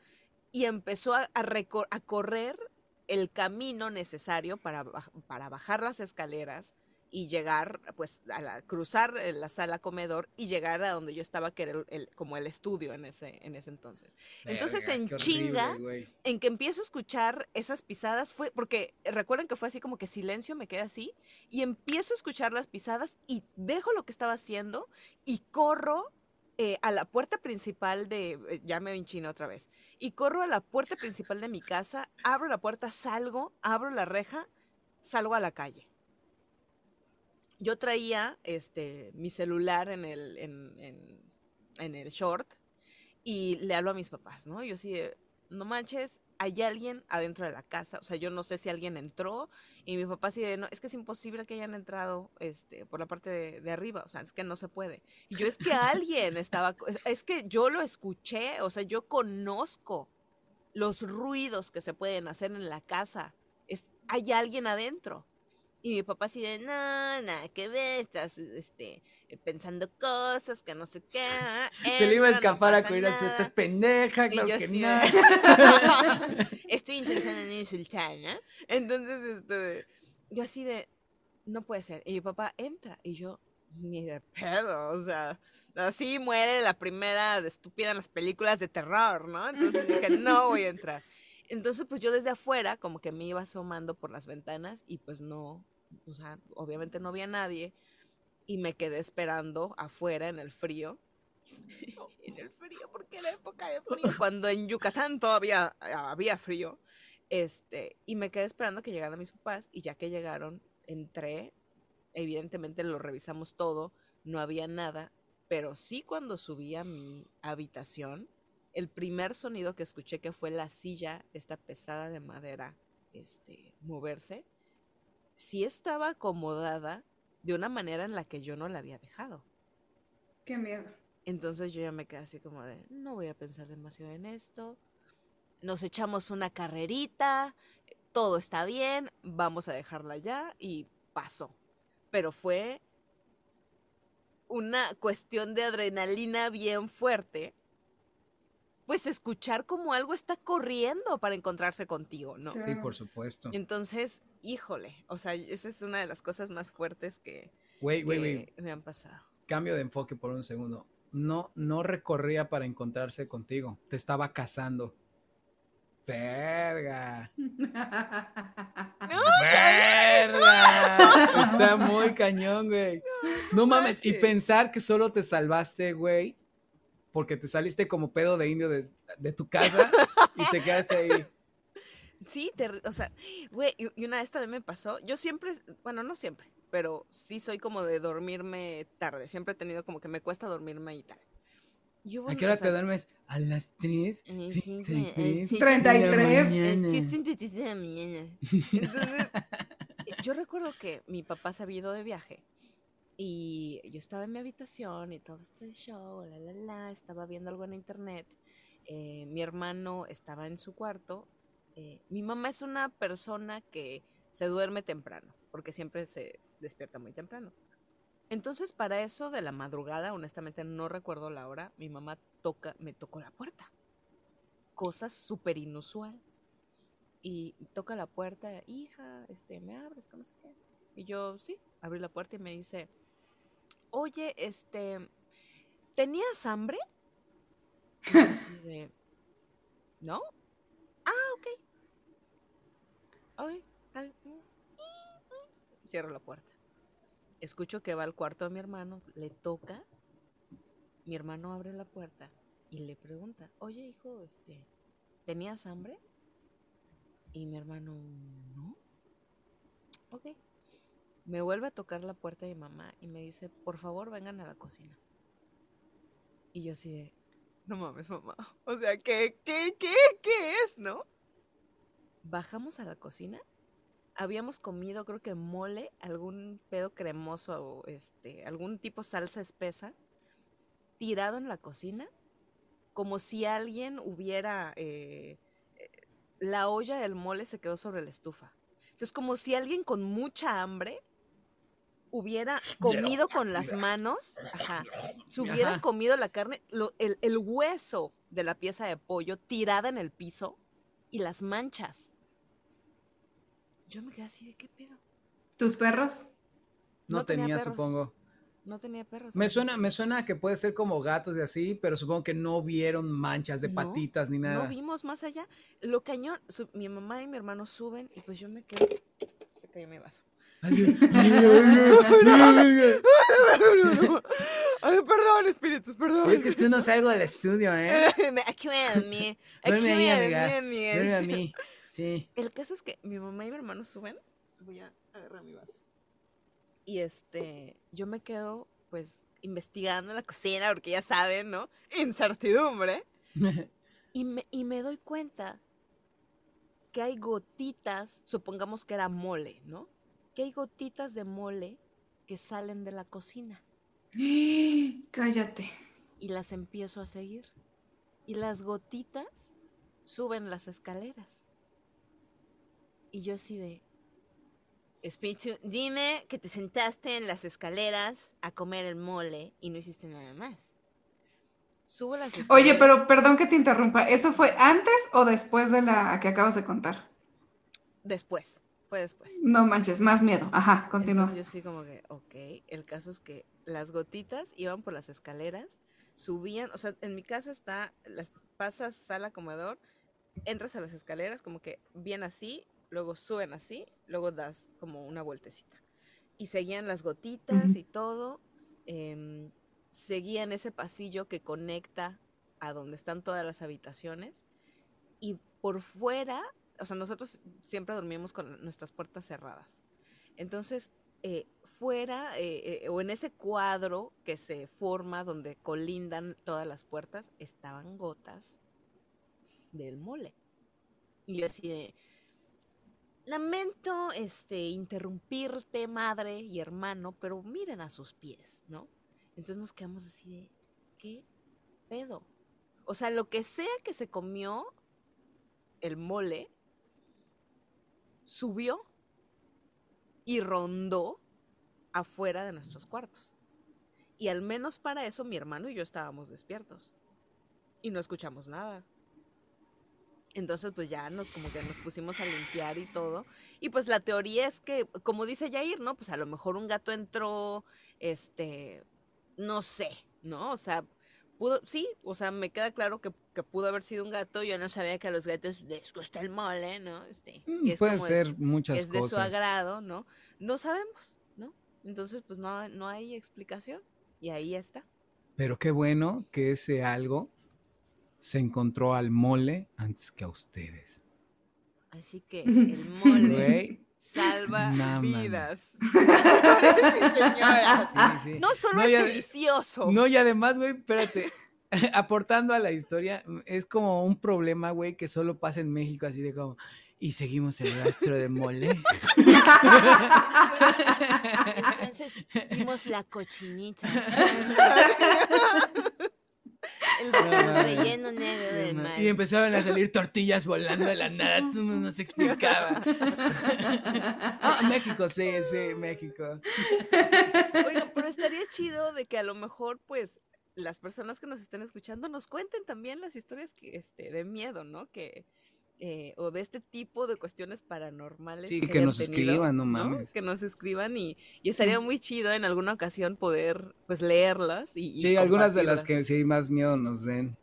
y empezó a, a, a correr el camino necesario para, para bajar las escaleras y llegar, pues, a la, cruzar eh, la sala comedor y llegar a donde yo estaba, que era el, como el estudio en ese, en ese entonces. entonces, en chinga, en que empiezo a escuchar esas pisadas, fue, porque recuerden que fue así como que silencio, me queda así, y empiezo a escuchar las pisadas y dejo lo que estaba haciendo y corro eh, a la puerta principal de, eh, ya me vinchino otra vez, y corro a la puerta principal de mi casa, abro la puerta, salgo, abro la reja, salgo a la calle yo traía este, mi celular en el, en, el short y le hablo a mis papás, ¿no? Yo sí, no manches, hay alguien adentro de la casa, o sea, yo no sé si alguien entró y mi papá sí, no, es que es imposible que hayan entrado este, por la parte de, arriba, o sea, es que no se puede. Y yo es que alguien estaba, es que yo lo escuché, o sea, yo conozco los ruidos que se pueden hacer en la casa, es, hay alguien adentro. Y mi papá así de, no, nada que ver, estás este, pensando cosas que no sé qué. *laughs*
Se le iba a escapar a cuidar a estás pendeja, claro que no. *laughs* *laughs*
Estoy intentando no insultar, ¿no? Entonces, este, yo así de, no puede ser. Y mi papá entra y yo, ni de pedo, o sea, así muere la primera de estúpida en las películas de terror, ¿no? Entonces dije, no voy a entrar. Entonces, pues yo desde afuera como que me iba asomando por las ventanas y pues no, o sea, obviamente no había nadie y me quedé esperando afuera en el frío. *laughs* en el frío, porque era época de *laughs* frío. Cuando en Yucatán todavía había frío. Este, y me quedé esperando que llegaran mis papás y ya que llegaron, entré. Evidentemente lo revisamos todo, no había nada, pero sí cuando subí a mi habitación, el primer sonido que escuché que fue la silla, esta pesada de madera, este, moverse, sí estaba acomodada de una manera en la que yo no la había dejado.
Qué miedo.
Entonces yo ya me quedé así como de, no voy a pensar demasiado en esto. Nos echamos una carrerita, todo está bien, vamos a dejarla ya y pasó. Pero fue una cuestión de adrenalina bien fuerte pues escuchar como algo está corriendo para encontrarse contigo, ¿no?
Sí, por supuesto.
Entonces, híjole, o sea, esa es una de las cosas más fuertes que, me han pasado.
Cambio de enfoque por un segundo. No, no recorría para encontrarse contigo, te estaba cazando. Verga. *laughs* ¡Verga! Está muy cañón, güey. *laughs* No mames, y pensar que solo te salvaste, güey, porque te saliste como pedo de indio de, tu casa y te quedaste ahí.
Sí, o sea, güey, y una vez también me pasó, yo siempre, bueno, no siempre, pero sí soy como de dormirme tarde, siempre he tenido como que me cuesta dormirme y tal.
¿A qué hora te duermes? A las 3,
33.
33. de la mañana. Entonces, yo recuerdo que mi papá se había ido de viaje y yo estaba en mi habitación y todo este show, la, la, la, estaba viendo algo en internet. Eh, mi hermano estaba en su cuarto. Eh, mi mamá es una persona que se duerme temprano, porque siempre se despierta muy temprano. Entonces, para eso de la madrugada, honestamente no recuerdo la hora, mi mamá toca, me tocó la puerta. Cosa súper inusual. Y toca la puerta, hija, este, ¿me abres? ¿Cómo se qué? Y yo, sí, abrí la puerta y me dice, oye, este, ¿tenías hambre? *laughs* ¿no? Ah, ok. Ok, Cierro la puerta. Escucho que va al cuarto de mi hermano, le toca. Mi hermano abre la puerta y le pregunta, oye hijo, este, ¿tenías hambre? Y mi hermano, no. Ok. Me vuelve a tocar la puerta de mamá y me dice, por favor, vengan a la cocina. Y yo así de, no mames, mamá. *laughs* O sea, ¿qué, qué, qué, qué es, no? Bajamos a la cocina. Habíamos comido, creo que mole, algún pedo cremoso o este, algún tipo salsa espesa, tirado en la cocina, como si alguien hubiera. Eh, eh, la olla del mole se quedó sobre la estufa. Entonces, como si alguien con mucha hambre hubiera comido con las manos, ajá, si hubiera comido la carne, el, hueso de la pieza de pollo tirada en el piso y las manchas. Yo me quedé así de qué pedo.
¿Tus perros?
No, tenía, supongo.
No tenía perros.
Me suena, me suena que puede ser como gatos y así, pero supongo que no vieron manchas de patitas ni nada.
No vimos más allá. Lo cañón, mi mamá y mi hermano suben y pues yo me quedo. Se cayó mi vaso. Ay, perdón, espíritus, perdón.
Es que tú no salgo del estudio, ¿eh? *laughs*
Aquí a mí.
Aquí a mí, a mí. Sí.
El caso es que mi mamá y mi hermano suben. Voy a agarrar mi vaso. Y este, yo me quedo pues investigando en la cocina, porque ya saben, ¿no? Incertidumbre. *laughs* y, me, y me doy cuenta que hay gotitas, supongamos que era mole, ¿no? Que hay gotitas de mole que salen de la cocina. *gasps*
Cállate.
Y las empiezo a seguir. Y las gotitas suben las escaleras. Y yo así de, Espíritu, dime que te sentaste en las escaleras a comer el mole y no hiciste nada más. Sube las escaleras.
Oye, pero perdón que te interrumpa. ¿Eso fue antes o después de la que acabas de contar?
Después, fue después.
No manches, más miedo. Ajá, continúa.
yo sí como que, ok, el caso es que las gotitas iban por las escaleras, subían, o sea, en mi casa está, las pasas sala comedor, entras a las escaleras como que bien así, luego suben así, luego das como una vueltecita. Y seguían las gotitas y todo. Em, seguían ese pasillo que conecta a donde están todas las habitaciones. Y por fuera, o sea, nosotros siempre dormimos con nuestras puertas cerradas. Entonces, eh, fuera eh, eh, o en ese cuadro que se forma donde colindan todas las puertas, estaban gotas del mole. Y yo así de, Lamento este interrumpirte, madre y hermano, pero miren a sus pies, ¿no? Entonces nos quedamos así de, ¿qué pedo? O sea, lo que sea que se comió el mole, subió y rondó afuera de nuestros cuartos. Y al menos para eso mi hermano y yo estábamos despiertos. Y no escuchamos nada. Entonces, pues ya nos como que nos pusimos a limpiar y todo. Y pues la teoría es que, como dice Jair, ¿no? Pues a lo mejor un gato entró, este, no sé, ¿no? O sea, pudo, sí, o sea, me queda claro que, pudo haber sido un gato. Yo no sabía que a los gatos les gusta el mole, ¿no? Este,
mm, puede ser muchas
cosas.
Es
de su agrado, ¿no? No sabemos, ¿no? Entonces, pues no, no hay explicación. Y ahí está.
Pero qué bueno que ese algo se encontró al mole antes que a ustedes.
Así que el mole salva *laughs* vidas. *laughs* No solo es delicioso.
No, y además, güey, espérate. *laughs* Aportando a la historia, es como un problema, güey, que solo pasa en México, así de como, y seguimos el rastro de mole.
Entonces vimos la cochinita. *laughs* El, relleno negro del mar.
Y empezaban a salir tortillas volando de la nada, *laughs* tú no nos explicaba. *laughs* ah, México, sí, sí, México.
Oiga, pero estaría chido de que a lo mejor, pues, las personas que nos estén escuchando nos cuenten también las historias que, este, de miedo, ¿no? Que, eh, o de este tipo de cuestiones paranormales.
Sí, que, nos escriban, no mames.
Que nos escriban y, estaría muy chido en alguna ocasión poder pues leerlas y...
Sí, algunas de las que sí más miedo nos den.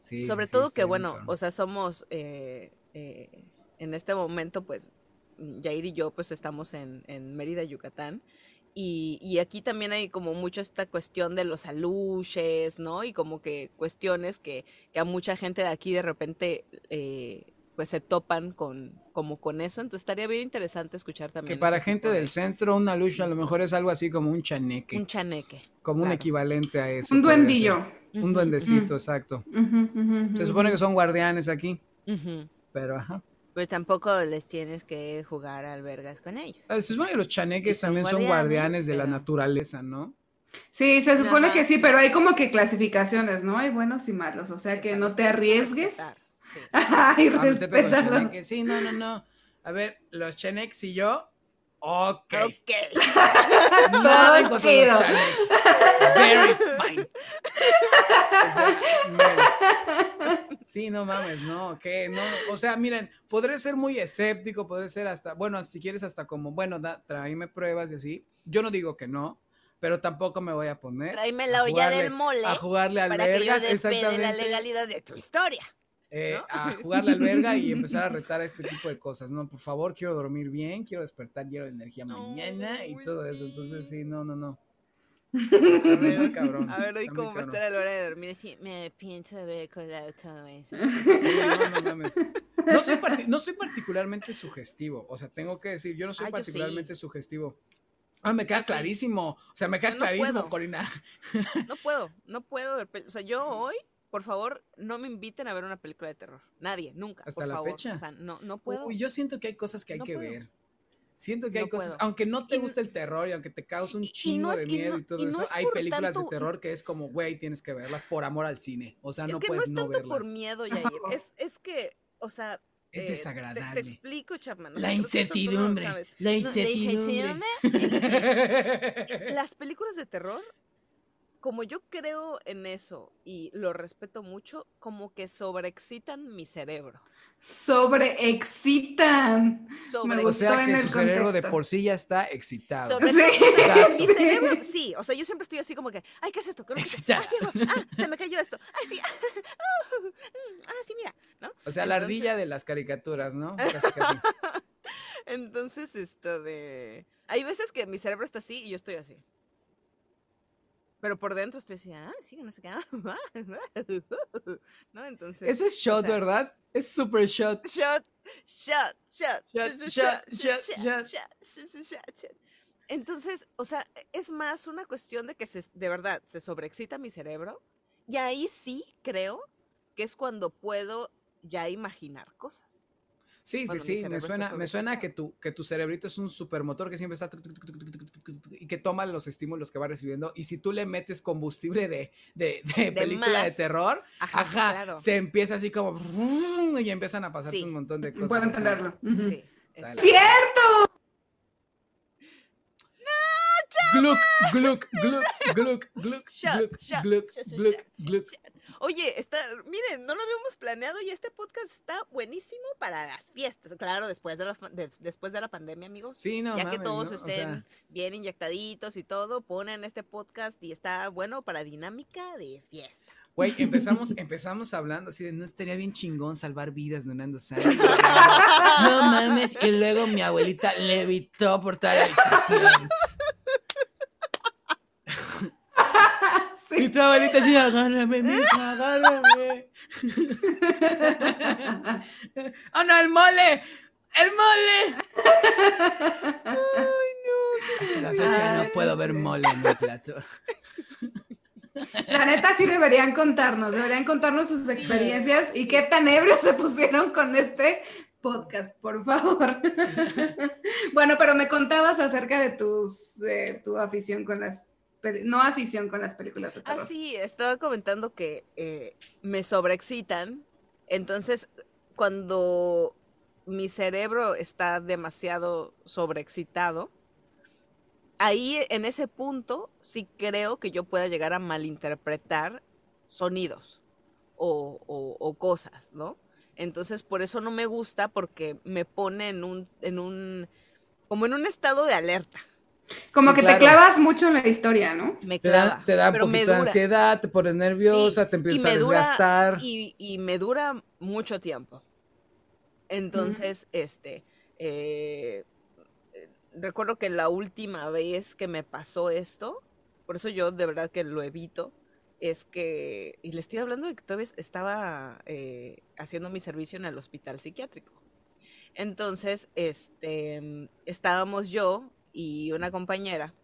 Sí, Sobre todo que bueno, o sea, somos eh, eh, en este momento pues Jair y yo pues estamos en, en Mérida, Yucatán. Y, y, aquí también hay como mucho esta cuestión de los aluches, ¿no? Y como que cuestiones que, que a mucha gente de aquí de repente eh, pues se topan con como con eso, entonces estaría bien interesante escuchar también.
Que para gente del centro una lucha a lo mejor es algo así como un chaneque.
Un chaneque.
Como un equivalente a eso.
Un duendillo.
Un duendecito, exacto. se supone que son guardianes aquí. Pero ajá.
Pues tampoco les tienes que jugar albergas con ellos.
Ah, se supone que los chaneques también son guardianes, de la naturaleza, ¿no?
Sí, se supone que sí, pero hay como que clasificaciones, ¿no? Hay buenos y malos, o sea que no te arriesgues. Sí. *laughs* Ay, respétalos.
Sí, no, no, no. A ver, los Chenex y yo, ok.
Ok. *laughs*
Nada en contra de los Chenex. Very fine. Sí, no mames, no, que no, o sea, miren, podré ser muy escéptico, podré ser hasta, bueno, si quieres hasta como, bueno, da, tráeme pruebas y así. Yo no digo que no, pero tampoco me voy a poner.
Tráeme la olla del mole.
A jugarle al
para que yo exactamente. la legalidad de tu historia.
Eh, a *laughs* jugarle al verga y empezar a retar a este tipo de cosas, ¿no? Por favor, quiero dormir bien, quiero despertar lleno de energía mañana y todo eso. Entonces, sí, no, no, no. *laughs*
Está medio cabrón. A ver, hoy cómo va a estar a la hora de dormir. Así, me pienso ver con la todo eso.
no, no mames. No soy, no soy particularmente sugestivo. O sea, tengo que decir, yo no soy particularmente sugestivo. Ah, me queda clarísimo. O sea, me queda clarísimo, Corina.
No puedo, no puedo. O sea, yo hoy, por favor, no me inviten a ver una película de terror. Nadie, nunca. Hasta la fecha. O sea, no, no puedo.
Uy, yo siento que hay cosas que hay que ver. Siento que hay cosas, aunque no te guste el terror y aunque te cause un chingo de miedo y, todo eso, hay películas de terror que es como, güey, tienes que verlas por amor al cine. O sea, no puedes no, es tanto
por miedo, Yair. es, *laughs* es que, o sea,
es eh, desagradable.
Te, explico, Chapman.
La incertidumbre. la incertidumbre. *laughs*
Las películas de terror, como yo creo en eso y lo respeto mucho, como que sobreexcitan mi cerebro
sobreexcitan.
Sobre o sea que su cerebro de por sí ya está excitado.
sí. Mi cerebro, sí, o sea, yo siempre estoy así como que, ay, ¿qué es esto? ¿Qué excitado. ah, se me cayó esto. Ay, sí. *laughs* ah, sí, mira, ¿no?
O sea, la ardilla de las caricaturas, ¿no? Casi, casi. *laughs*
Entonces, esto de... Hay veces que mi cerebro está así y yo estoy así. Pero por dentro estoy así, ah, sí, no sé qué. ¿No? Entonces.
Eso es shot, ¿verdad? Es super shot.
Shot, shot, shot, shot, shot, shot, shot, shot, Entonces, o sea, es más una cuestión de que se, de verdad se sobreexcita mi cerebro. Y ahí sí creo que es cuando puedo ya imaginar cosas.
Sí, sí, sí, me suena, me suena que tu, que tu cerebrito es un supermotor que siempre está y que toma los estímulos que va recibiendo. Y si tú le metes combustible de, de, de, película de terror, ajá, se empieza así como y empiezan a pasar un montón de cosas.
Puedo entenderlo. Sí, ¡Cierto! *laughs*
Gluck, gluck, gluck, gluck, gluck, gluck, gluck, gluck,
Oye, está, miren, no lo habíamos planeado y este podcast está buenísimo para las fiestas. Claro, después de la, después de la pandemia, amigos.
Sí, no,
Ya que todos estén bien inyectaditos y todo, ponen este podcast y está bueno para dinámica de fiesta.
Güey, *laughs* empezamos, empezamos hablando así de no estaría bien chingón salvar vidas donando sangre. *laughs* no mames, y luego mi abuelita levitó por toda Mi tu abuelita así, agárrame, mija, agárrame. ¡Oh, no, el mole! ¡El mole! Ay, no. la fecha no puedo ver mole en mi plato.
La neta sí deberían contarnos, deberían contarnos sus experiencias y qué tan ebrios se pusieron con este podcast, por favor. *laughs* bueno, pero me contabas acerca de tus, eh, tu afición con las no afición con las películas de terror.
Ah, sí, estaba comentando que eh, me sobreexcitan. Entonces, cuando mi cerebro está demasiado sobreexcitado, ahí en ese punto sí creo que yo pueda llegar a malinterpretar sonidos o, cosas, ¿no? Entonces, por eso no me gusta porque me pone en un, en un, como en un estado de alerta.
Como que te clavas mucho en la historia, ¿no?
Me clava.
Te da, un poquito de ansiedad, te pones nerviosa, te empiezas a desgastar.
y, me dura mucho tiempo. Entonces, este, eh, recuerdo que la última vez que me pasó esto, por eso yo de verdad que lo evito, es que, y le estoy hablando de que todavía estaba eh, haciendo mi servicio en el hospital psiquiátrico. Entonces, este, estábamos yo y una compañera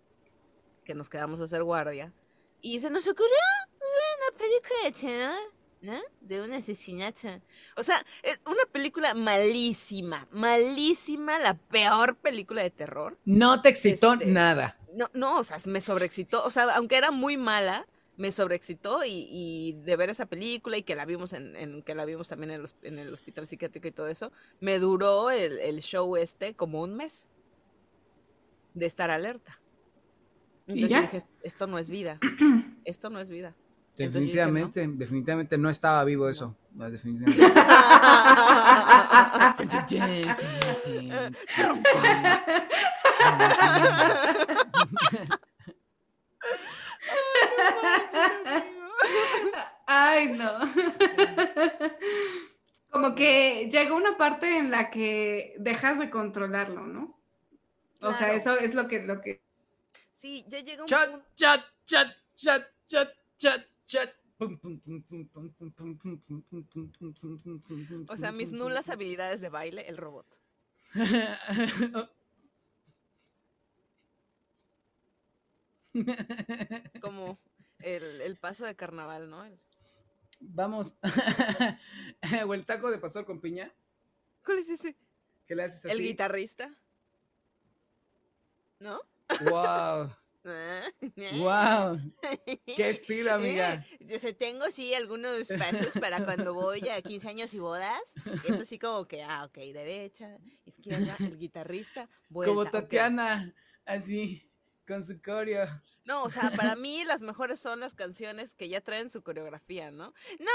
que nos quedamos a hacer guardia y se nos ocurrió una película de terror, ¿no? De un asesinato. O sea, es una película malísima, malísima, la peor película de terror.
No te excitó este, nada.
No, no, o sea, me sobreexcitó, o sea, aunque era muy mala, me sobreexcitó y, y, de ver esa película y que la vimos en, que la vimos también en, en, el hospital psiquiátrico y todo eso, me duró el, el show este como un mes de estar alerta. Entonces ¿Y dije, esto no es vida, *clears throat* esto no es vida.
Definitivamente, definitivamente no estaba vivo eso. No, definitivamente.
Ay, no. Como que llega una parte en la que dejas de controlarlo, ¿no? O sea, eso es lo que, lo que.
Sí, ya llega un
chat,
punto.
Chat, chat, chat, chat, chat, chat.
O sea, mis nulas habilidades de baile, el robot. Como el, el paso de carnaval, ¿no? El-
Vamos. o el taco de pastor con piña.
¿Cuál es ese?
¿Qué le haces así?
El guitarrista. ¿No?
Wow, wow. *laughs* *laughs* Qué estilo, amiga. *laughs*
Yo sé, tengo sí algunos pasos para cuando voy a 15 años y bodas. Es así como que, ah, ok, derecha, izquierda, el guitarrista, vuelta.
Como. Tatiana, así, con su coreo.
No, o sea, para mí las mejores son las canciones que ya traen su coreografía, ¿no? No,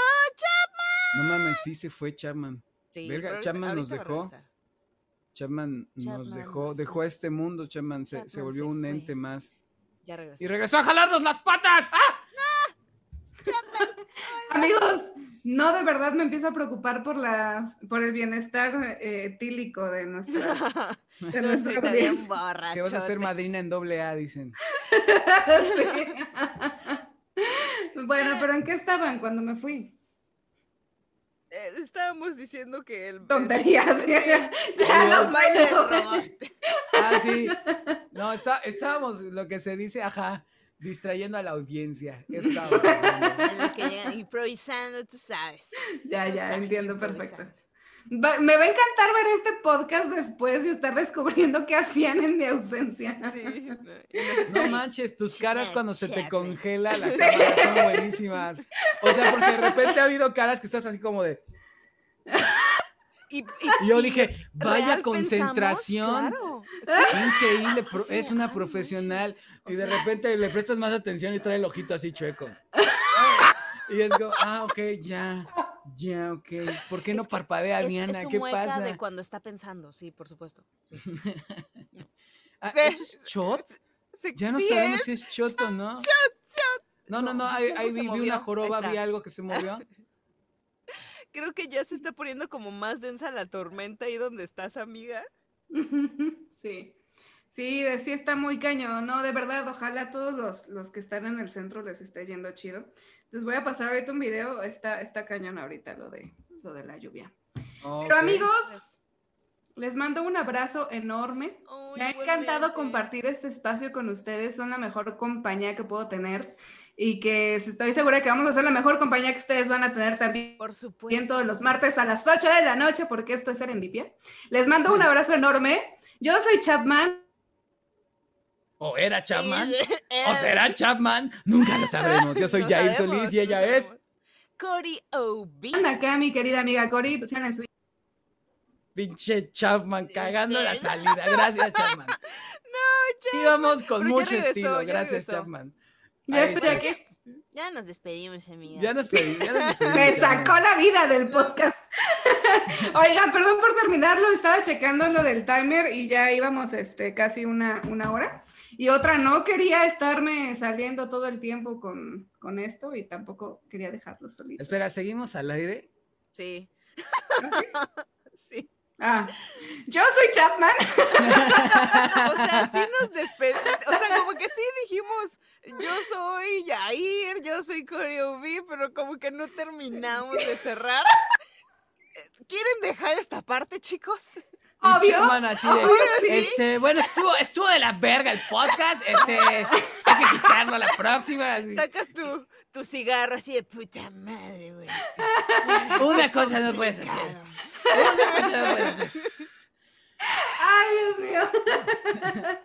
No mames, sí se fue Chapman.
sí,
Verga, Chapman nos dejó.
Regresar.
Chapman nos
Chapman
dejó, dejó este mundo, Chapman se, se
Chapman
volvió
se
un
fue.
ente más.
Ya regresó.
Y regresó a jalarnos las patas. ¡Ah! *laughs*
Amigos, no de verdad me empiezo a preocupar por las, por el bienestar eh, etílico de nuestra, *laughs* de audiencia.
Que vas a ser madrina en doble A, dicen. *laughs*
Sí. Bueno, pero ¿en qué estaban cuando me fui?
Eh, estábamos diciendo que el...
Tonterías. *laughs* Ya, ya
Dios.
nos
baile del
vemos.
robot.
Ah, sí. *laughs* No, está- estábamos, lo que se dice, ajá, distrayendo a la audiencia. Eso estábamos haciendo.
En *laughs* lo que llega- improvisando, tú sabes.
Ya,
Tú
ya,
sabes,
entiendo perfecto. Va- me va a encantar ver este podcast después y estar descubriendo qué hacían en mi ausencia.
Sí. *laughs* no,
manches, tus caras cuando se te congela la cámara son buenísimas. O sea, porque de repente ha habido caras que estás así como de. *laughs*
Y,
Y yo dije, vaya concentración.
pensamos,
Qué increíble,
Sí,
es una
ay,
profesional. Y de
sea-
repente le prestas más atención y trae el ojito así chueco. *laughs* Y es como, ah, ok, ya, ya, ok. ¿Por qué no
Es
parpadea,
Es,
Diana?
es su
¿Qué
mueca
pasa?
de cuando está pensando, sí, por supuesto. *laughs*
Ah, ¿Eso es shot? *laughs*
Sí,
Ya no
sí
sabemos
es.
si es shot o no. No, no, no,
No,
ahí, ahí vi, una joroba, vi algo que se movió. *laughs*
Creo que ya se está poniendo como más densa la tormenta ahí donde estás, amiga.
Sí. Sí, sí está muy cañón, ¿no? De verdad, ojalá a todos los, los que están en el centro les esté yendo chido. Les voy a pasar ahorita un video, está, está cañón ahorita lo de, lo de la lluvia. Pero amigos, les mando un abrazo enorme.
Oh,
Me ha encantado compartir este espacio con ustedes, son la mejor compañía que puedo tener y que estoy segura que vamos a ser la mejor compañía que ustedes van a tener también
Por supuesto.
todos los martes a las 8 de la noche porque esto es Serendipia. Les mando un abrazo enorme. Yo soy Chapman.
¿O era Chapman? *laughs* ¿O será Chapman? Nunca lo sabremos. Yo soy
No
Jair
sabemos,
Solís y
no
ella es.
Cory O.B.
Acá mi querida amiga Cori, sigan en su *laughs*
Pinche Chapman cagando la
Este.
salida. Gracias, Chapman. *laughs* No, Íbamos con
Pero
mucho
regresó,
estilo. Gracias. Chapman.
Ya
Ahí
estoy aquí.
Ya nos despedimos, amiga.
Ya nos pedimos. Ya nos despedimos,
Me
Chapman.
sacó la vida del podcast. Oigan, perdón por terminarlo, estaba checando lo del timer y ya íbamos este, casi una, una hora. Y otra, no quería estarme saliendo todo el tiempo con, con esto y tampoco quería dejarlo solito.
Espera, ¿seguimos al aire?
Sí,
¿Ah, sí? *laughs*
sí.
Ah, yo soy Chapman. *laughs*
O sea, sí nos despedimos. O sea, como que sí dijimos, yo soy Yair, yo soy Cory O.B., pero como que no terminamos de cerrar. *laughs* ¿Quieren dejar esta parte, chicos?
Obvio.
Chapman así de,
obvio, sí.
este, bueno, estuvo, estuvo de la verga el podcast, este, *laughs* hay que quitarlo a la próxima. así.
Sacas tu, tu cigarro así de puta madre, güey.
Una cosa no puedes hacer. Una cosa no puedes hacer.
Ay, Dios mío. *laughs*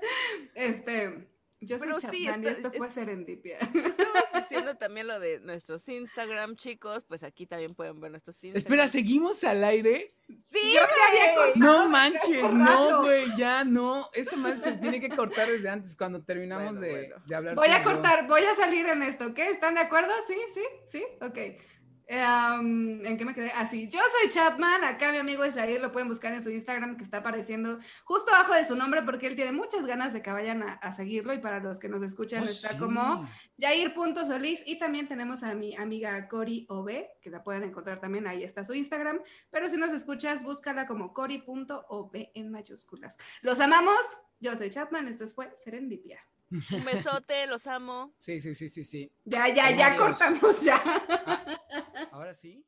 Este, yo soy
Pero sí,
Chapman y
está-
esto fue
es-
serendipia. *laughs*
Estabas *laughs* diciendo también lo de nuestros Instagram, chicos. Pues aquí también pueden ver nuestros Instagram.
Espera, ¿seguimos al aire?
Sí,
Yo me había
güey.
cortado.
No manches, no, güey, ya no. Esa más se tiene que cortar desde antes, cuando terminamos
Bueno,
de,
bueno.
de hablar.
Voy a
yo.
cortar, voy a salir en esto, ¿ok? ¿Están de acuerdo? Sí, sí, sí, ok. ¿En qué me quedé? Así, yo soy Chapman, acá mi amigo Jair lo pueden buscar en su Instagram que está apareciendo justo abajo de su nombre porque él tiene muchas ganas de que vayan a, seguirlo y para los que nos escuchan oh, está como Jair.solís y también tenemos a mi amiga Cori OB, que la pueden encontrar también, ahí está su Instagram, pero si nos escuchas, búscala como Cori.ob en mayúsculas. Los amamos, yo soy Chapman, esto fue Serendipia.
Un besote, los amo.
Sí, sí, sí, sí, sí.
Ya, ya, ya cortamos ya.
Ahora sí.